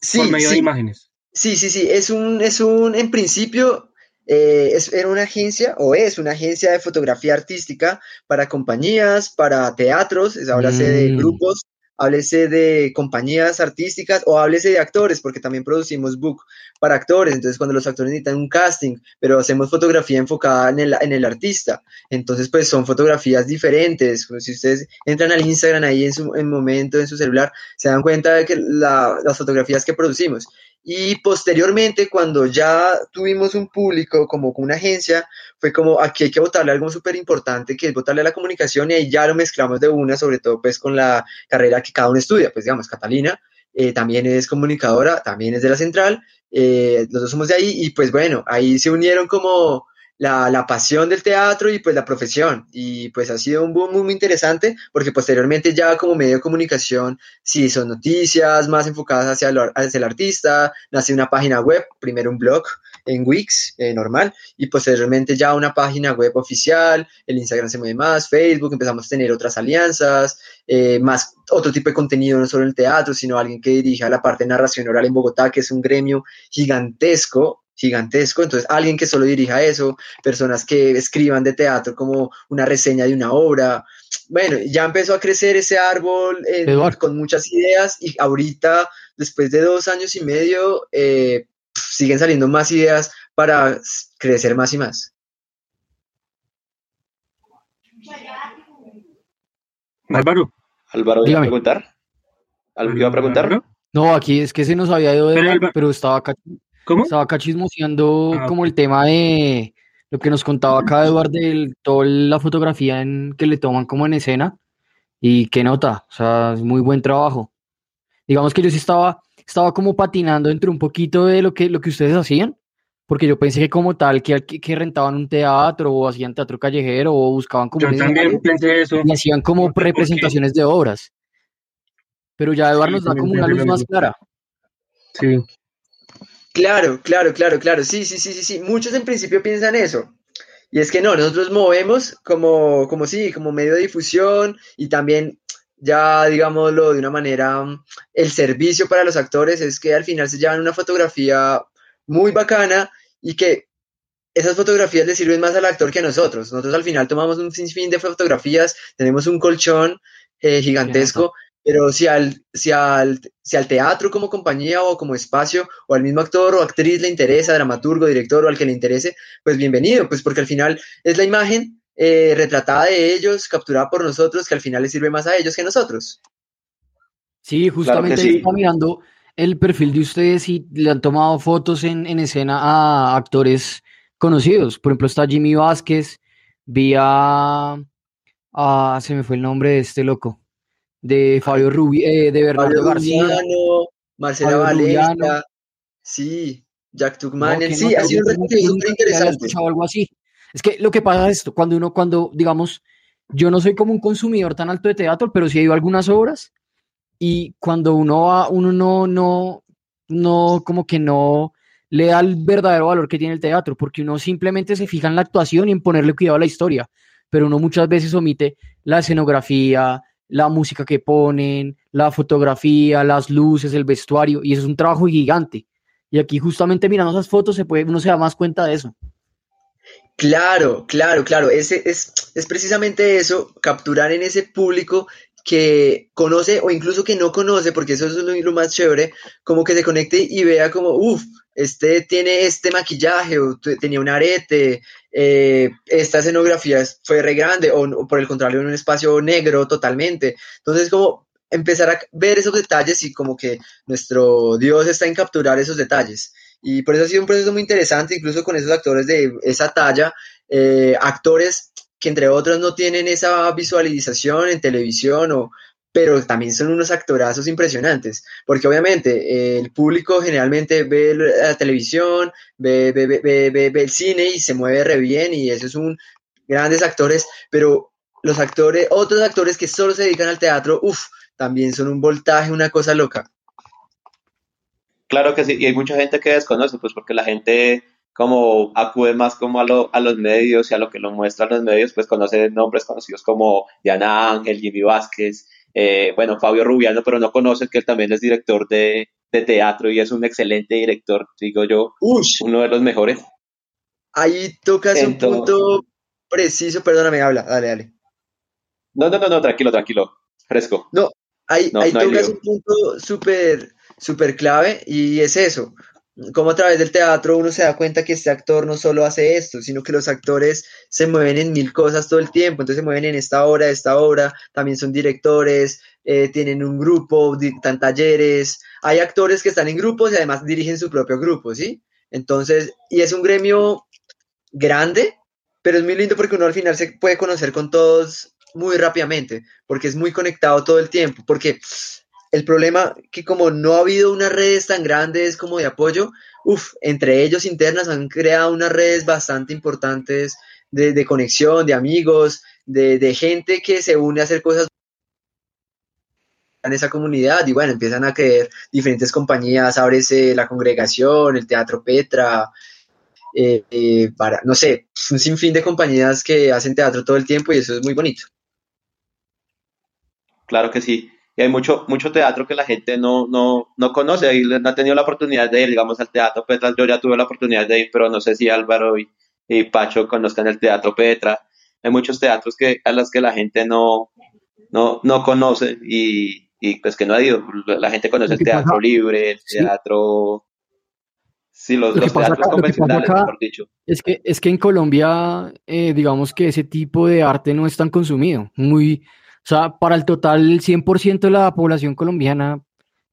Sí, por medio de imágenes. Sí, sí, sí. Es un, es un, en principio, eh, es, era una agencia o es una agencia de fotografía artística para compañías, para teatros, es, ahora de mm. grupos háblese de compañías artísticas o háblese de actores, porque también producimos book para actores, entonces cuando los actores necesitan un casting, pero hacemos fotografía enfocada en el, en el artista, entonces pues son fotografías diferentes, pues, si ustedes entran al Instagram ahí en su en momento, en su celular, se dan cuenta de que las fotografías que producimos. Y posteriormente, cuando ya tuvimos un público como una agencia, fue como aquí hay que votarle algo súper importante, que es votarle a la comunicación y ahí ya lo mezclamos de una, sobre todo pues con la carrera que cada uno estudia. Pues digamos, Catalina eh, también es comunicadora, también es de la central, eh, los dos somos de ahí y pues bueno, ahí se unieron como la, la, pasión del teatro y pues la profesión. Y pues ha sido un boom muy, interesante porque posteriormente ya como medio de comunicación, sí, son noticias más enfocadas hacia el, hacia el artista, nace una página web, primero un blog en Wix, eh, normal, y posteriormente ya una página web oficial, el Instagram se mueve más, Facebook, empezamos a tener otras alianzas, eh, más otro tipo de contenido, no solo el teatro, sino alguien que dirija la parte de narración oral en Bogotá, que es un gremio gigantesco, gigantesco, entonces alguien que solo dirija eso, personas que escriban de teatro como una reseña de una obra. Bueno, ya empezó a crecer ese árbol con muchas ideas y ahorita, después de dos años y medio, eh, siguen saliendo más ideas para crecer más y más. Álvaro. Álvaro, ¿iba a preguntar? ¿Algo iba a preguntar? No, aquí es que se nos había ido de pero estaba acá ¿Cómo? Estaba acá chismoseando ah, como el tema de lo que nos contaba acá Eduardo de toda la fotografía en, que le toman como en escena y qué nota, o sea, es muy buen trabajo. Digamos que yo sí estaba, estaba como patinando entre un poquito de lo que, lo que ustedes hacían, porque yo pensé que como tal, que, que rentaban un teatro o hacían teatro callejero o buscaban como... Yo también pensé eso. Y hacían como representaciones de obras. Pero ya Eduardo nos da como una luz más clara. Sí. Claro, claro, claro, claro. Sí, sí, sí, sí, sí. Muchos en principio piensan eso. Y es que no, nosotros movemos como, como sí, como medio de difusión y también ya, digámoslo de una manera, el servicio para los actores es que al final se llevan una fotografía muy bacana y que esas fotografías le sirven más al actor que a nosotros. Nosotros al final tomamos un sinfín de fotografías, tenemos un colchón eh, gigantesco pero si al, si, al, si al teatro como compañía o como espacio, o al mismo actor o actriz le interesa, dramaturgo, director o al que le interese, pues bienvenido, pues porque al final es la imagen eh, retratada de ellos, capturada por nosotros, que al final le sirve más a ellos que a nosotros. Sí, justamente estaba mirando el perfil de ustedes y le han tomado fotos en, en, escena a actores conocidos. Por ejemplo, está Jimmy Vázquez, vía... Ah, se me fue el nombre de este loco de Fabio Rubí, eh, de Bernardo García. Marcela Valencia, sí, Jack Tuckman, sí, ha sido un súper interesante. algo así. Es que lo que pasa es esto, cuando uno, cuando, digamos, yo no soy como un consumidor tan alto de teatro, pero sí he ido a algunas obras y cuando uno va, uno no, no, no, como que no le da el verdadero valor que tiene el teatro, porque uno simplemente se fija en la actuación y en ponerle cuidado a la historia, pero uno muchas veces omite la escenografía, la música que ponen, la fotografía, las luces, el vestuario, y eso es un trabajo gigante. Y aquí justamente mirando esas fotos se puede, uno se da más cuenta de eso. Claro, claro, claro. Ese es, es precisamente eso, capturar en ese público que conoce o incluso que no conoce, porque eso es lo, más chévere, como que se conecte y vea como, uff, este tiene este maquillaje o tenía un arete, eh, esta escenografía fue re grande o, por el contrario en un espacio negro totalmente. Entonces como empezar a ver esos detalles y como que nuestro Dios está en capturar esos detalles. Y por eso ha sido un proceso muy interesante, incluso con esos actores de esa talla, eh, actores que entre otros no tienen esa visualización en televisión o pero también son unos actorazos impresionantes, porque obviamente eh, el público generalmente ve la televisión, ve, ve, ve, ve, el cine y se mueve re bien y esos son grandes actores, pero los actores, otros actores que solo se dedican al teatro, uff, también son un voltaje, una cosa loca. Claro que sí, y hay mucha gente que desconoce, pues porque la gente como acude más como a, lo, a los medios y a lo que lo muestran los medios, pues conoce nombres conocidos como Diana Ángel, Jimmy Vázquez, eh, bueno, Fabio Rubiano, pero no conoce que él también es director de, de teatro y es un excelente director, digo yo, uno de los mejores. Ahí tocas un punto preciso, perdóname, habla, dale, dale. No, no, no, no, tranquilo, tranquilo, fresco. No, ahí, ahí tocas un punto súper, súper clave y es eso como a través del teatro uno se da cuenta que este actor no solo hace esto, sino que los actores se mueven en mil cosas todo el tiempo, entonces se mueven en esta obra, esta obra, también son directores, eh, tienen un grupo, dictan talleres, hay actores que están en grupos y además dirigen su propio grupo, ¿sí? Entonces, y es un gremio grande, pero es muy lindo porque uno al final se puede conocer con todos muy rápidamente, porque es muy conectado todo el tiempo, porque el problema que como no ha habido unas redes tan grandes como de apoyo, uff, entre ellos internas han creado unas redes bastante importantes de, conexión, de amigos, de, gente que se une a hacer cosas en esa comunidad y bueno, empiezan a creer diferentes compañías, ábrese la congregación, el Teatro Petra, eh, eh, para, no sé, un sinfín de compañías que hacen teatro todo el tiempo y eso es muy bonito. Claro que sí y hay mucho, mucho teatro que la gente no, no, no conoce y no ha tenido la oportunidad de ir, digamos, al Teatro Petra. Yo ya tuve la oportunidad de ir, pero no sé si Álvaro y, y Pacho conozcan el Teatro Petra. Hay muchos teatros que, a los que la gente no, no, no conoce y, y pues que no ha ido. La gente conoce el teatro libre, el teatro... Sí, los, los teatros convencionales, mejor dicho. Es que, es que en Colombia, eh, digamos que ese tipo de arte no es tan consumido. Muy, sea, para el total, el 100% de la población colombiana,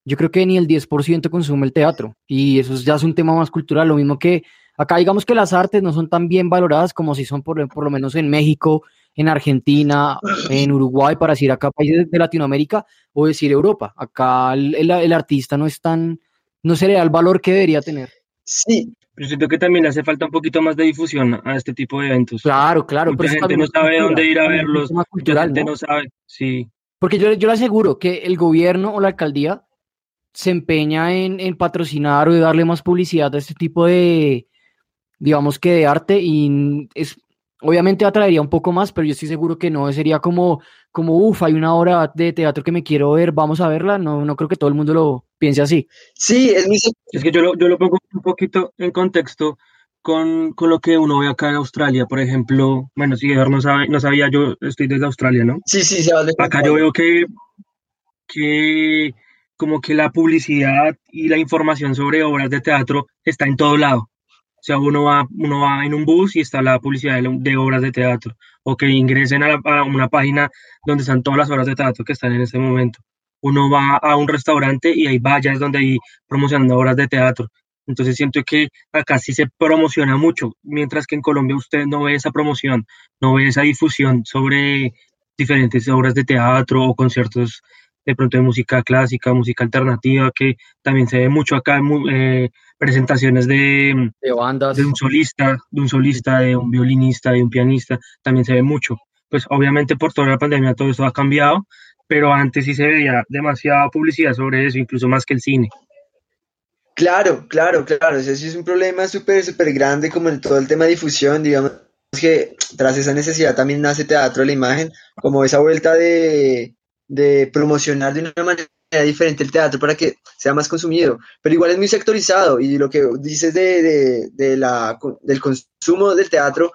yo creo que ni el 10% consume el teatro. Y eso ya es un tema más cultural. Lo mismo que acá, digamos que las artes no son tan bien valoradas como si son por, lo menos en México, en Argentina, en Uruguay, para decir acá países de Latinoamérica o decir Europa. Acá el artista no es tan, no se le da el valor que debería tener. Sí, pero siento que también hace falta un poquito más de difusión a este tipo de eventos. Claro, claro. Mucha gente no sabe dónde ir a verlos, mucha gente ¿no? sabe, sí. Porque yo, yo le aseguro que el gobierno o la alcaldía se empeña en, en patrocinar o darle más publicidad a este tipo de, digamos que de arte y es Obviamente atraería un poco más, pero yo estoy seguro que no. Sería como, como uff, hay una obra de teatro que me quiero ver, vamos a verla. No, no creo que todo el mundo lo piense así. Sí, es muy... Es que yo lo, yo lo pongo un poquito en contexto con, con, lo que uno ve acá en Australia, por ejemplo. Bueno, si no, sabe, no sabía, yo estoy desde Australia, ¿no? Sí, sí, se vale. Acá yo veo que, que como que la publicidad y la información sobre obras de teatro está en todo lado. O sea, uno va, uno va en un bus y está la publicidad de, obras de teatro. O que ingresen a, una página donde están todas las obras de teatro que están en ese momento. Uno va a un restaurante y hay vallas donde hay promocionando obras de teatro. Entonces siento que acá sí se promociona mucho, mientras que en Colombia usted no ve esa promoción, no ve esa difusión sobre diferentes obras de teatro o conciertos de pronto de música clásica, música alternativa, que también se ve mucho acá, eh, presentaciones de, de, bandas. de un solista, de un solista, de un violinista, de un pianista, también se ve mucho. Pues obviamente por toda la pandemia todo esto ha cambiado, pero antes sí se veía demasiada publicidad sobre eso, incluso más que el cine. Claro, claro, claro, ese sí es un problema súper, súper grande como en todo el tema de difusión, digamos que tras esa necesidad también nace teatro la imagen, como esa vuelta de, de promocionar de una manera diferente el teatro para que sea más consumido, pero igual es muy sectorizado y lo que dices de, de, de la, del consumo del teatro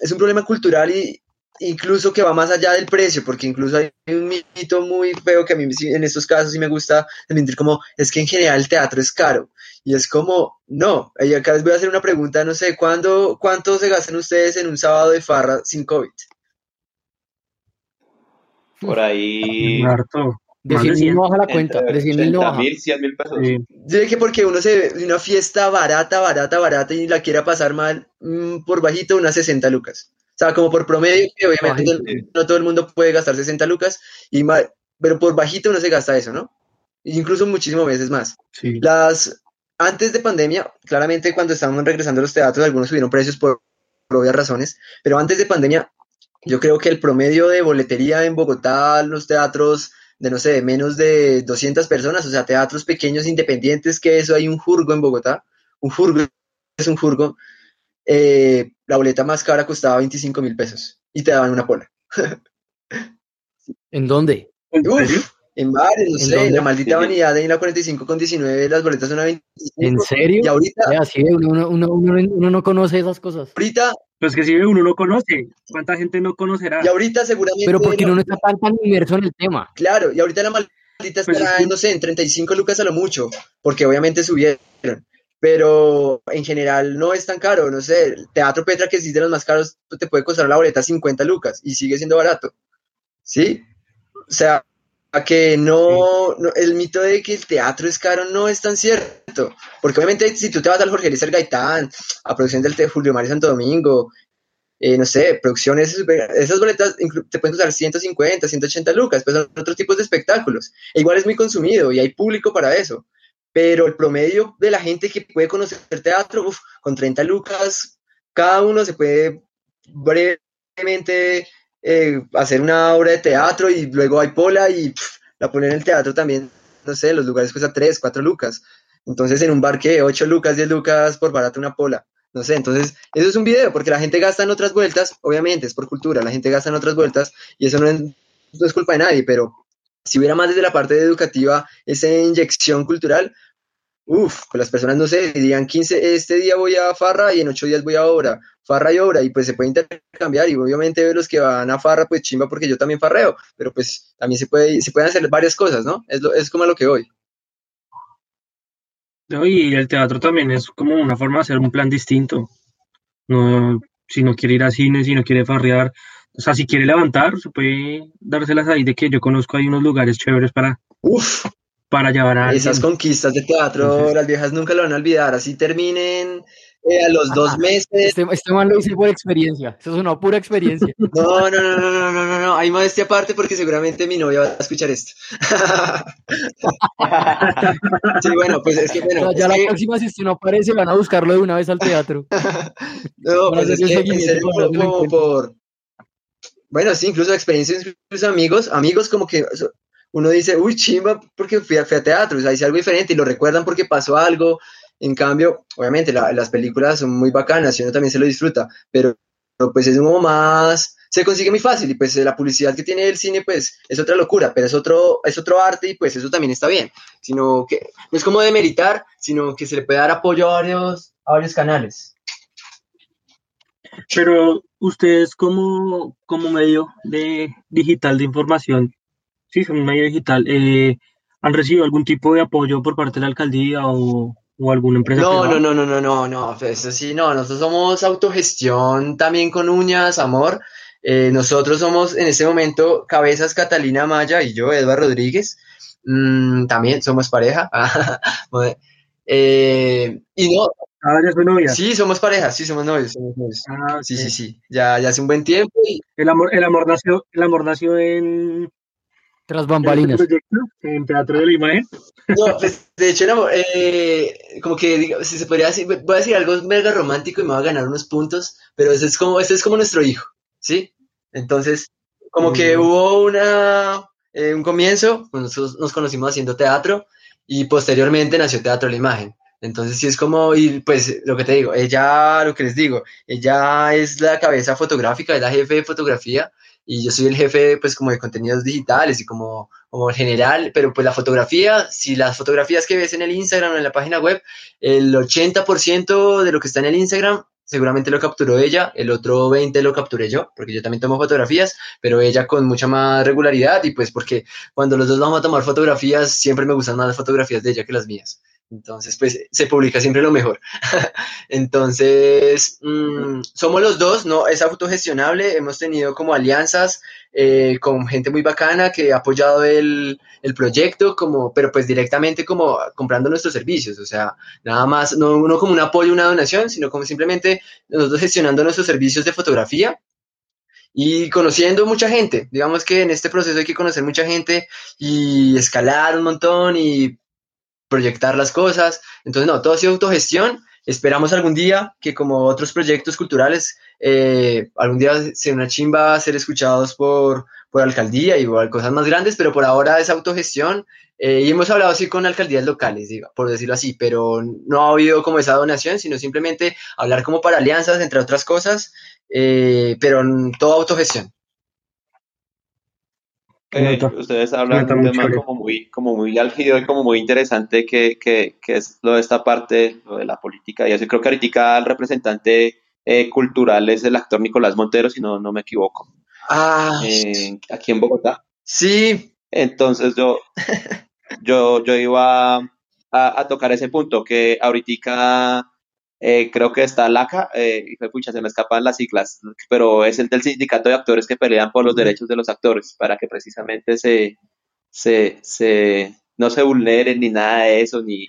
es un problema cultural y incluso que va más allá del precio, porque incluso hay un mito muy feo que a mí en estos casos sí me gusta mentir como es que en general el teatro es caro y es como no, y acá les voy a hacer una pregunta, no sé, ¿cuándo, ¿cuánto se gastan ustedes en un sábado de farra sin COVID? Por ahí. Harto. De Más 100 de mil 100. no baja la cuenta, de 100 mil no 80 baja. mil, 100 mil pesos. Sí. Yo que porque uno se ve una fiesta barata, barata, barata y la quiera pasar mal, mm, por bajito, unas 60 lucas. O sea, como por promedio, que obviamente no, no todo el mundo puede gastar 60 lucas, y ma- pero por bajito uno se gasta eso, ¿no? Incluso muchísimo veces más. Sí. Las, antes de pandemia, claramente cuando estábamos regresando a los teatros, algunos subieron precios por, por obvias razones, pero antes de pandemia, yo creo que el promedio de boletería en Bogotá, los teatros de, no sé, de menos de 200 personas, o sea, teatros pequeños independientes, que eso hay un jurgo en Bogotá, un jurgo es un jurgo, eh, la boleta más cara costaba 25 mil pesos y te daban una pola. ¿En dónde? ¿En serio? Uf, en bares, no ¿En sé, dónde? la maldita Sí. vanidad de la 45 con 19, las boletas son a 25. ¿En serio? Y ahorita, Vea, sí, uno, uno, uno, uno- uno no conoce esas cosas. ahorita, Pues que si uno no conoce, ¿cuánta gente no conocerá? y ahorita seguramente. Pero porque no- uno no está tan, tan inmerso en el tema. Claro, y ahorita la maldita Pues estará, es que- no sé, en 35 lucas a lo mucho, porque obviamente subieron. Pero en general no es tan caro, no sé, el Teatro Petra, que es de los más caros, te puede costar la boleta 50 lucas y sigue siendo barato. ¿Sí? O sea, a que no, no- el mito de que el teatro es caro no es tan cierto, porque obviamente si tú te vas al Jorge Eliezer Gaitán, a producción del Julio Mario Santo Domingo, eh, no sé, producciones, esas boletas te pueden costar 150, 180 lucas, pues son otros tipos de espectáculos. E igual es muy consumido y hay público para eso. Pero el promedio de la gente que puede conocer teatro, uf, con 30 lucas, cada uno se puede brevemente eh, hacer una obra de teatro y luego hay pola y la ponen en el teatro también, no sé, los lugares cuesta 3, 4 lucas. Entonces en un bar que 8 lucas, 10 lucas por barato una pola. No sé, entonces eso es un video, porque la gente gasta en otras vueltas, obviamente es por cultura, la gente gasta en otras vueltas y eso no es, no es culpa de nadie, pero si hubiera más desde la parte educativa esa inyección cultural, uff, pues las personas no sé, dirían 15, este día voy a farra y en 8 días voy a obra, farra y obra, y pues se puede intercambiar, y obviamente los que van a farra, pues chimba porque yo también farreo, pero pues también se puede, se pueden hacer varias cosas, ¿no? Es, lo- es como a lo que voy. No, Y el teatro también es como una forma de hacer un plan distinto. No, si no quiere ir a cine, si no quiere farrear, o sea, si quiere levantar, se puede dárselas ahí de que yo conozco hay unos lugares chéveres para, Uff, para llevar a esas alguien. conquistas de teatro, Entonces- las viejas nunca lo van a olvidar, así terminen eh, a los dos meses. Este, este man lo hice por experiencia. Eso es una pura experiencia. [laughs] No, no, no, no, no, no, no, no, hay modestia aparte porque seguramente mi novia va a escuchar esto. [laughs] sí, bueno, pues es que, O bueno, sea, ya la que- próxima, si usted no aparece, van a buscarlo de una vez al teatro. [laughs] No, pues es que en darle como por... Bueno, sí, incluso experiencias, incluso amigos, amigos como que uno dice, uy, chimba, porque fui a, fui a teatro, o sea, hice algo diferente y lo recuerdan porque pasó algo. En cambio, obviamente la- las películas son muy bacanas y uno también se lo disfruta, pero, pero, pues es como más, se consigue muy fácil y pues la publicidad que tiene el cine pues es otra locura, pero es otro, es otro arte y pues eso también está bien, sino que no es como demeritar, sino que se le puede dar apoyo a varios, a varios canales. Pero ustedes como, como medio de digital de información, sí, son un medio digital, eh, ¿han recibido algún tipo de apoyo por parte de la alcaldía o, o alguna empresa No, privada? no, no, no, no, no, no, pues eso sí, no, nosotros somos autogestión también con uñas, amor. Eh, nosotros somos en este momento Cabezas Catalina Maya y yo, Edward Rodríguez. Mm, también somos pareja. [laughs] Eh, y no, Ah, ya soy novia. sí, somos pareja, sí, somos novios, somos novios. Ah, Sí, sí, sí, ya, ya hace un buen tiempo y El amor, el amor nació, el amor nació en, Tras bambalinas. este en Teatro de la Imagen. No, pues, de hecho, no, eh, como que, si se podría decir, voy a decir algo mega romántico y me va a ganar unos puntos, pero ese es como, ese es como nuestro hijo, ¿sí? Entonces, como que Mm. hubo una, eh, un comienzo, pues nosotros nos conocimos haciendo teatro y posteriormente nació Teatro La Imagen. Entonces, sí es como, y pues lo que te digo, ella, lo que les digo, ella es la cabeza fotográfica, es la jefe de fotografía y yo soy el jefe, pues como de contenidos digitales y como como general, pero pues la fotografía, si las fotografías que ves en el Instagram o en la página web, el 80% de lo que está en el Instagram seguramente lo capturó ella, el otro 20 lo capturé yo, porque yo también tomo fotografías, pero ella con mucha más regularidad y pues porque cuando los dos vamos a tomar fotografías, siempre me gustan más las fotografías de ella que las mías. Entonces, pues se publica siempre lo mejor. [laughs] Entonces, mm, somos los dos, ¿no? Es autogestionable, hemos tenido como alianzas eh, con gente muy bacana que ha apoyado el, el, proyecto, como, pero pues directamente como comprando nuestros servicios, o sea, nada más, no, no como un apoyo, una donación, sino como simplemente nosotros gestionando nuestros servicios de fotografía y conociendo mucha gente. Digamos que en este proceso hay que conocer mucha gente y escalar un montón y proyectar las cosas. Entonces, no, todo ha sido autogestión. Esperamos algún día que como otros proyectos culturales, eh, algún día sea una chimba ser escuchados por, por alcaldía y cosas más grandes, pero por ahora es autogestión. Eh, y hemos hablado así con alcaldías locales, diga, por decirlo así, pero no ha habido como esa donación, sino simplemente hablar como para alianzas, entre otras cosas, eh, pero todo autogestión. Ustedes hablan de un tema como muy, como muy álgido y como muy interesante que, que, que, es lo de esta parte, lo de la política y eso. Creo que ahorita el representante eh, cultural es el actor Nicolás Montero, si no, no me equivoco. Ah. aquí en Bogotá. Sí. Entonces yo, [laughs] yo, yo iba a, a tocar ese punto, que ahorita eh, creo que está LACA, eh, pucha, se me escapan las siglas, pero es el del sindicato de actores que pelean por los derechos de los actores, para que precisamente se, se, se no se vulneren ni nada de eso, ni,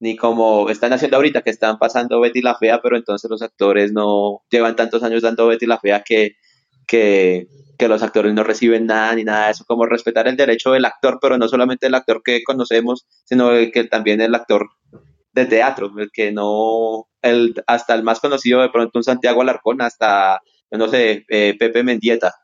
ni como están haciendo ahorita, que están pasando Betty la Fea, pero entonces los actores no llevan tantos años dando Betty la Fea que, que, que los actores no reciben nada ni nada de eso, como respetar el derecho del actor, pero no solamente el actor que conocemos, sino que también el actor de teatro, el que no, el, hasta el más conocido de pronto un Santiago Alarcón, hasta, no sé, eh, Pepe Mendieta.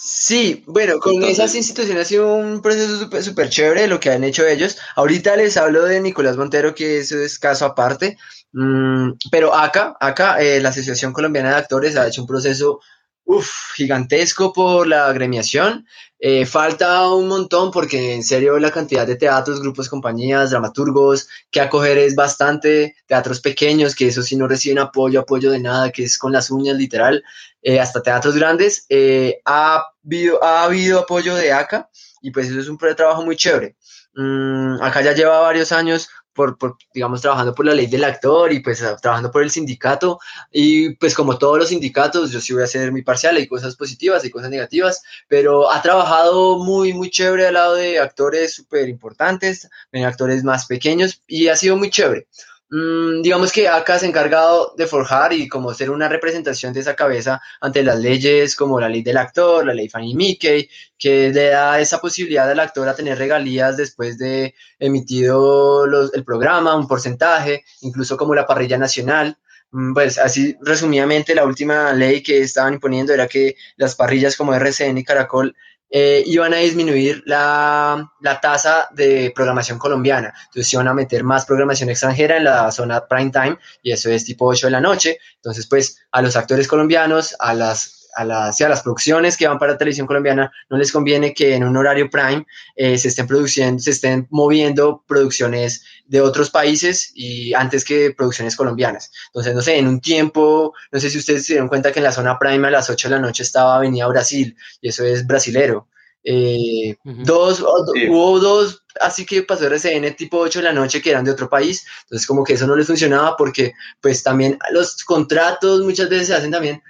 Sí, bueno, con esas instituciones ha sido un proceso súper chévere lo que han hecho ellos. Ahorita les hablo de Nicolás Montero, que eso es caso aparte, mm, pero acá, acá eh, la Asociación Colombiana de Actores ha hecho un proceso uf, gigantesco por la agremiación. Eh, falta un montón porque en serio la cantidad de teatros, grupos, compañías, dramaturgos que acoger es bastante, teatros pequeños que eso sí no reciben apoyo, apoyo de nada, que es con las uñas literal, eh, hasta teatros grandes, eh, ha, habido, ha habido apoyo de ACA y pues eso es un trabajo muy chévere. Mm, acá ya lleva varios años por, digamos, trabajando por la ley del actor y pues trabajando por el sindicato. Y pues como todos los sindicatos, yo sí voy a ser muy parcial, hay cosas positivas y cosas negativas, pero ha trabajado muy, muy chévere al lado de actores súper importantes, actores más pequeños y ha sido muy chévere. Mm, digamos que acá se ha encargado de forjar y como ser una representación de esa cabeza ante las leyes como la ley del actor, la ley Fanny Mickey, que le da esa posibilidad al actor a tener regalías después de emitido el programa, un porcentaje, incluso como la parrilla nacional. Mm, pues así resumidamente la última ley que estaban imponiendo era que las parrillas como RCN y Caracol eh, iban a disminuir la, la, tasa de programación colombiana. Entonces iban a meter más programación extranjera en la zona prime time y eso es tipo 8 de la noche. Entonces, pues a los actores colombianos, a las a las, a las producciones que van para televisión colombiana, no les conviene que en un horario prime eh, se estén produciendo, se estén moviendo producciones de otros países y antes que producciones colombianas. Entonces, no sé, en un tiempo, no sé si ustedes se dieron cuenta que en la zona prime a las 8 de la noche estaba Avenida Brasil y eso es brasilero. Eh, dos, hubo dos, así que pasó RCN tipo 8 de la noche que eran de otro país, entonces como que eso no les funcionaba porque pues también los contratos muchas veces se hacen también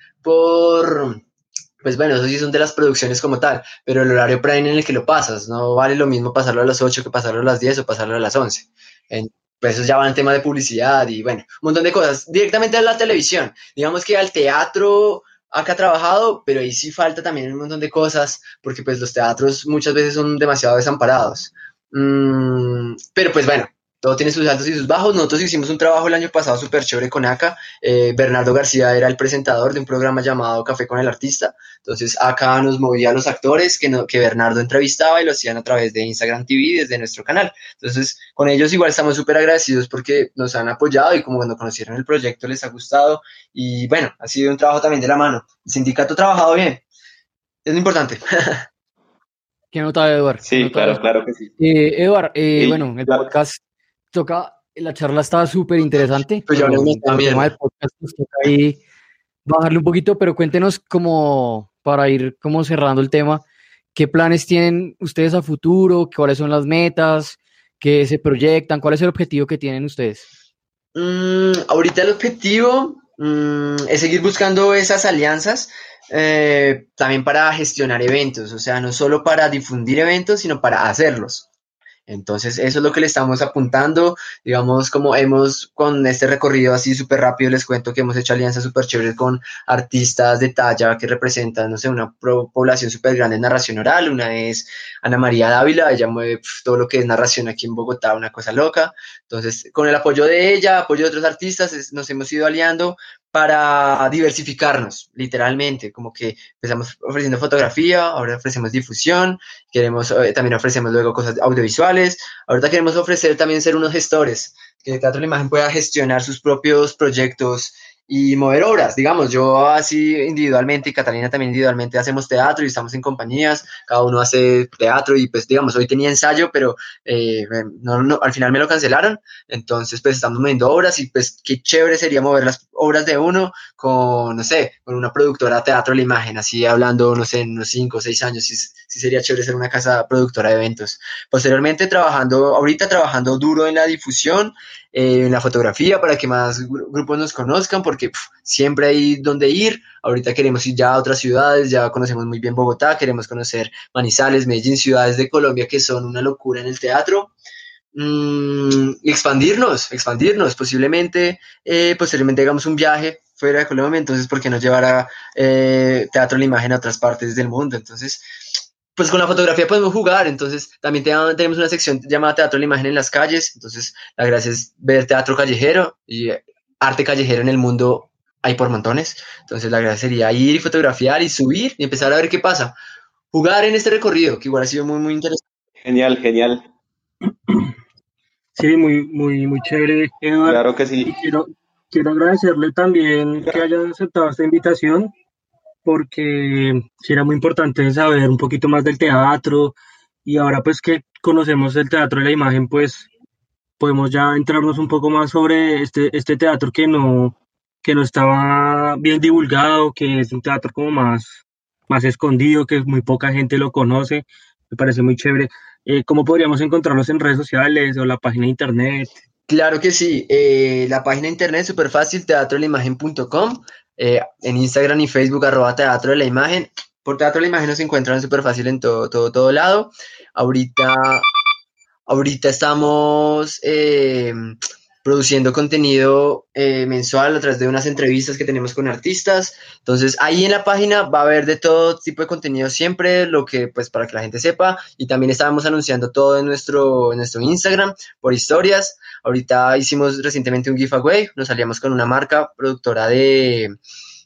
pues bueno, eso sí son de las producciones como tal, pero el horario prime en el que lo pasas, no vale lo mismo pasarlo a las 8 que pasarlo a las 10 o pasarlo a las 11. En, pues eso ya va en tema de publicidad y bueno, un montón de cosas. Directamente a la televisión, digamos que al teatro acá ha trabajado, pero ahí sí falta también un montón de cosas, porque pues los teatros muchas veces son demasiado desamparados. Mm, pero pues bueno, todo tiene sus altos y sus bajos. Nosotros hicimos un trabajo el año pasado súper chévere con ACA. Eh, Bernardo García era el presentador de un programa llamado Café con el Artista. Entonces acá nos movía a los actores que, que Bernardo entrevistaba y lo hacían a través de Instagram TV desde nuestro canal. Entonces con ellos igual estamos súper agradecidos porque nos han apoyado y como cuando conocieron el proyecto les ha gustado. Y bueno, ha sido un trabajo también de la mano. El sindicato ha trabajado bien. Es importante. [laughs] ¿Qué nota, Eduard? Sí, claro, claro que sí. Eh, Eduard, eh, bueno, el podcast toca, la charla estaba súper interesante. Pues el también. del podcast nos toca ahí bajarle un poquito, pero cuéntenos como para ir como cerrando el tema, ¿qué planes tienen ustedes a futuro? ¿Cuáles son las metas? ¿Qué se proyectan? ¿Cuál es el objetivo que tienen ustedes? Mm, ahorita el objetivo mm, es seguir buscando esas alianzas eh, también para gestionar eventos, o sea, no solo para difundir eventos, sino para hacerlos. Entonces, eso es lo que le estamos apuntando. Digamos, como hemos con este recorrido así súper rápido, les cuento que hemos hecho alianzas súper chéveres con artistas de talla que representan, no sé, una población súper grande en narración oral. Una es Ana María Dávila, ella mueve todo lo que es narración aquí en Bogotá, una cosa loca. Entonces, con el apoyo de ella, apoyo de otros artistas, nos hemos ido aliando para diversificarnos, literalmente, como que empezamos ofreciendo fotografía, ahora ofrecemos difusión, queremos, eh, también ofrecemos luego cosas audiovisuales, ahorita queremos ofrecer también ser unos gestores, que el Teatro de Imagen pueda gestionar sus propios proyectos y mover obras, digamos, yo así individualmente y Catalina también individualmente hacemos teatro y estamos en compañías, cada uno hace teatro y pues digamos, hoy tenía ensayo, pero eh, no, al final me lo cancelaron, entonces pues estamos moviendo obras y pues qué chévere sería mover las obras de uno con, no sé, con una productora de teatro la imagen, así hablando, no sé, en unos 5 o 6 años, sí, sí sería chévere ser una casa productora de eventos. Posteriormente trabajando, ahorita trabajando duro en la difusión, eh, en la fotografía para que más gru- grupos nos conozcan, porque siempre hay donde ir. Ahorita queremos ir ya a otras ciudades, ya conocemos muy bien Bogotá, queremos conocer Manizales, Medellín, ciudades de Colombia que son una locura en el teatro. Mm, expandirnos, expandirnos, posiblemente, eh, posteriormente hagamos un viaje fuera de Colombia, entonces, ¿por qué no llevar a eh, teatro la imagen a otras partes del mundo? Entonces, pues con la fotografía podemos jugar, entonces también te- tenemos una sección llamada Teatro de la Imagen en las calles, entonces la gracia es ver teatro callejero y eh, arte callejero en el mundo hay por montones, entonces la gracia sería ir y fotografiar y subir y empezar a ver qué pasa, jugar en este recorrido, que igual ha sido muy, muy interesante. Genial, genial. Sí, muy, muy, muy chévere, Eduardo. Claro que sí. quiero, quiero agradecerle también que hayan aceptado esta invitación, porque sí era muy importante saber un poquito más del teatro y ahora pues que conocemos el teatro de la imagen, pues podemos ya entrarnos un poco más sobre este, este teatro que no, que no estaba bien divulgado, que es un teatro como más, más escondido, que muy poca gente lo conoce. Me parece muy chévere. Eh, ¿cómo podríamos encontrarlos en redes sociales o la página de internet? Claro que sí, eh, la página de internet es súper fácil, teatrodelaimagen.com, eh, en Instagram y Facebook arroba teatro de la imagen, por teatro de la imagen nos encuentran súper fácil en todo, todo, todo lado. Ahorita, ahorita estamos eh, produciendo contenido eh, mensual a través de unas entrevistas que tenemos con artistas. Entonces, ahí en la página va a haber de todo tipo de contenido siempre, lo que, pues, para que la gente sepa. Y también estábamos anunciando todo en nuestro, en nuestro Instagram por historias. Ahorita hicimos recientemente un giveaway, nos salíamos con una marca productora de,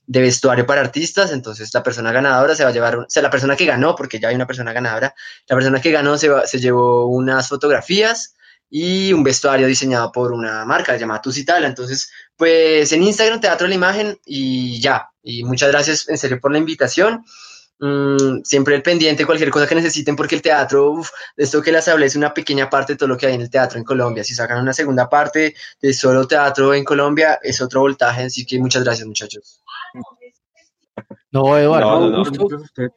de vestuario para artistas, entonces la persona ganadora se va a llevar, o sea, la persona que ganó, porque ya hay una persona ganadora, la persona que ganó se, va- se llevó unas fotografías y un vestuario diseñado por una marca llamada Tusitala, entonces, pues en Instagram Teatro de la Imagen y ya, y muchas gracias en serio por la invitación. Mm, siempre el pendiente, cualquier cosa que necesiten, porque el teatro, uf, de esto que les hablé, es una pequeña parte de todo lo que hay en el teatro en Colombia. Si sacan una segunda parte de solo teatro en Colombia, es otro voltaje. Así que muchas gracias, muchachos. No, Eduardo, No, no, no.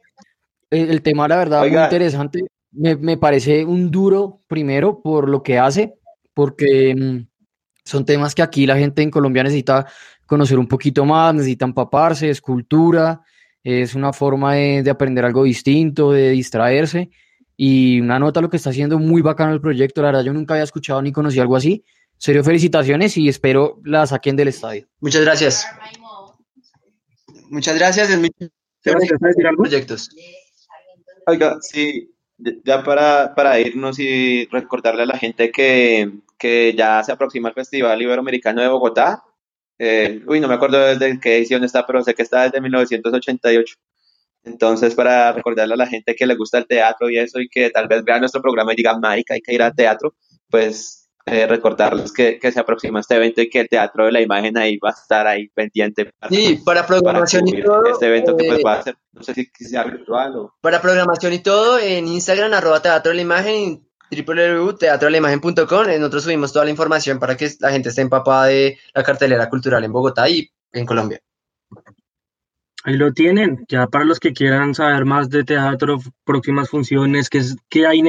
El, tema, la verdad, muy Oiga. interesante. Me, me parece un duro, primero, por lo que hace, porque mm, son temas que aquí la gente en Colombia necesita conocer un poquito más, necesita empaparse, es cultura, es una forma de, de aprender algo distinto, de distraerse. Y una nota lo que está haciendo muy bacano el proyecto. La verdad, yo nunca había escuchado ni conocido algo así. Serio, felicitaciones y espero la saquen del estadio. Muchas gracias. Muchas gracias. Es muy Gracias, ¿vas a decir algo? proyectos. Oiga, sí, ya para, para irnos y recordarle a la gente que, que ya se aproxima el Festival Iberoamericano de Bogotá. Eh, uy, no me acuerdo desde qué edición está, pero sé que está desde 1988. Entonces, para recordarle a la gente que le gusta el teatro y eso, y que tal vez vea nuestro programa y diga, Mike, hay que ir al teatro, pues eh, recordarles que, que, se aproxima este evento y que el Teatro de la Imagen ahí va a estar ahí pendiente. Para, sí, para programación y todo. Este evento que pues va a ser, no sé si sea virtual o... Para programación y todo, en Instagram, arroba Teatro de la Imagen, www.teatrolaimagen.com. Nosotros subimos toda la información para que la gente esté empapada de la cartelera cultural en Bogotá y en Colombia. Ahí lo tienen, ya para los que quieran saber más de teatro, próximas funciones, qué, es, qué hay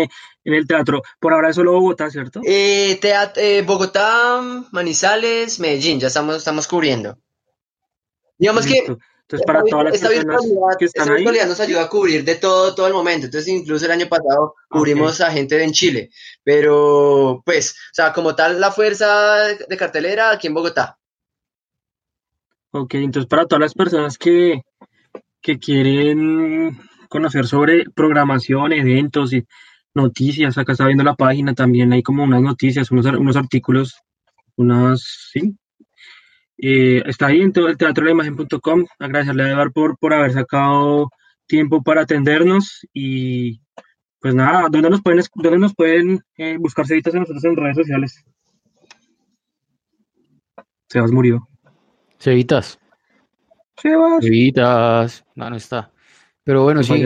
en el teatro. Por ahora es solo Bogotá, ¿cierto? Eh, eh, Bogotá, Manizales, Medellín, ya estamos, estamos cubriendo. Digamos que entonces, para todas las personas que están ahí. nos ayuda a cubrir de todo, todo el momento. Entonces, incluso el año pasado cubrimos a gente en Chile. Pero, pues, o sea, como tal, la fuerza de cartelera aquí en Bogotá. Ok, entonces para todas las personas que, que quieren conocer sobre programación, eventos y noticias, acá está viendo la página también, hay como unas noticias, unos, unos artículos, unas, sí, eh, está ahí en todo el teatro de la imagen.com. Agradecerle a Edgar por, por haber sacado tiempo para atendernos y pues nada, ¿dónde nos pueden, dónde nos pueden eh, buscar Cevitas en nosotros en redes sociales? Sebas murió. Cevitas. Sebas. Cevitas. No, no está. Pero bueno, sí.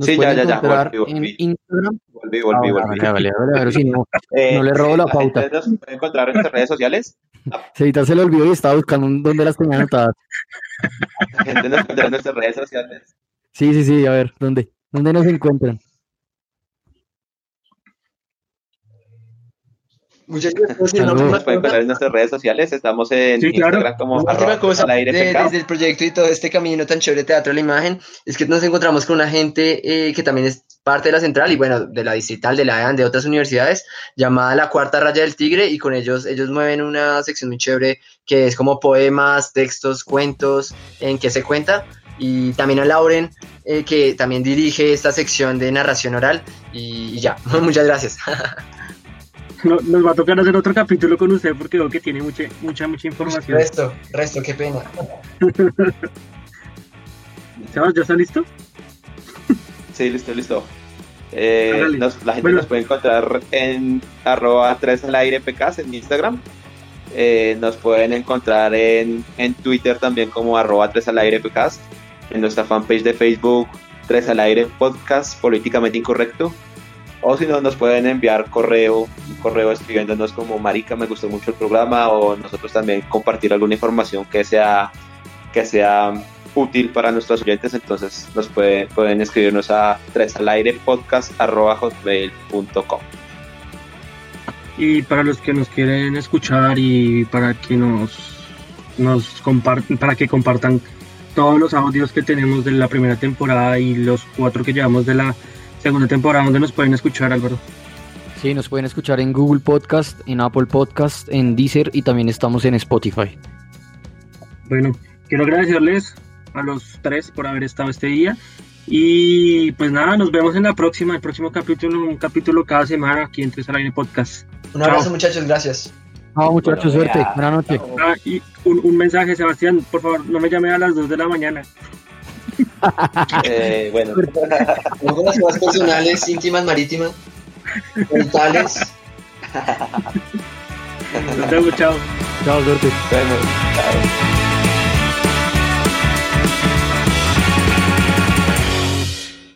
Sí, ya, ya, ya. Volví, volví. En Instagram. Volví, volví, volví. Vale, vale, vale, pero si no, eh, [laughs] no le robo la pauta. ¿Nos pueden encontrar en nuestras redes sociales? [laughs] Cevita se le olvidó y estaba buscando dónde las tenía anotadas. La gente nos encuentra en nuestras redes sociales. Sí, sí, sí, a ver, ¿dónde? ¿Dónde nos encuentran? Muchas gracias. nos pueden encontrar en nuestras redes sociales. Estamos en sí, claro. Instagram como Última cosa, de, desde el proyecto y todo este camino tan chévere de Teatro de la Imagen, es que nos encontramos con una gente eh, que también es parte de la central y bueno, de la distrital, de la EAN, de otras universidades, llamada La Cuarta Raya del Tigre y con ellos, ellos mueven una sección muy chévere que es como poemas, textos, cuentos, en que se cuenta y también a Lauren, eh, que también dirige esta sección de narración oral. Y, y ya, [laughs] muchas gracias. [laughs] No, nos va a tocar hacer otro capítulo con usted porque veo que tiene mucha, mucha, mucha información. Resto, resto, qué pena. [laughs] Sebas, ¿ya está listo? Sí, listo, listo. Eh, nos, la gente nos puede encontrar en arroba 3 al aire PKs en Instagram. Eh, nos pueden encontrar en, en, Twitter también como arroba 3 al aire PKs. En nuestra fanpage de Facebook 3 al aire podcast políticamente incorrecto. O si no, nos pueden enviar correo, un correo escribiéndonos como marica, me gustó mucho el programa o nosotros también compartir alguna información que sea, que sea útil para nuestros oyentes, entonces nos pueden, pueden escribirnos a 3 al aire podcast hotmail.com. Y para los que nos quieren escuchar y para que nos, nos compartan, para que compartan todos los audios que tenemos de la primera temporada y los cuatro que llevamos de la segunda temporada, ¿dónde nos pueden escuchar, Álvaro? Sí, nos pueden escuchar en Google Podcast, en Apple Podcast, en Deezer y también estamos en Spotify. Bueno, quiero agradecerles a los tres por haber estado este día. Y pues nada, nos vemos en la próxima, el próximo capítulo, un capítulo cada semana aquí en Tres al Aire Podcast. Un abrazo, muchachos, gracias. Chao, muchachos, suerte. Buenas noches. Ah, y un, mensaje, Sebastián, por favor, no me llame a las 2 de la mañana. Eh, bueno. Algunas [laughs] cosas personales, íntimas, marítimas, mentales. Nos vemos, chao. Chao, suerte. Bueno, chao.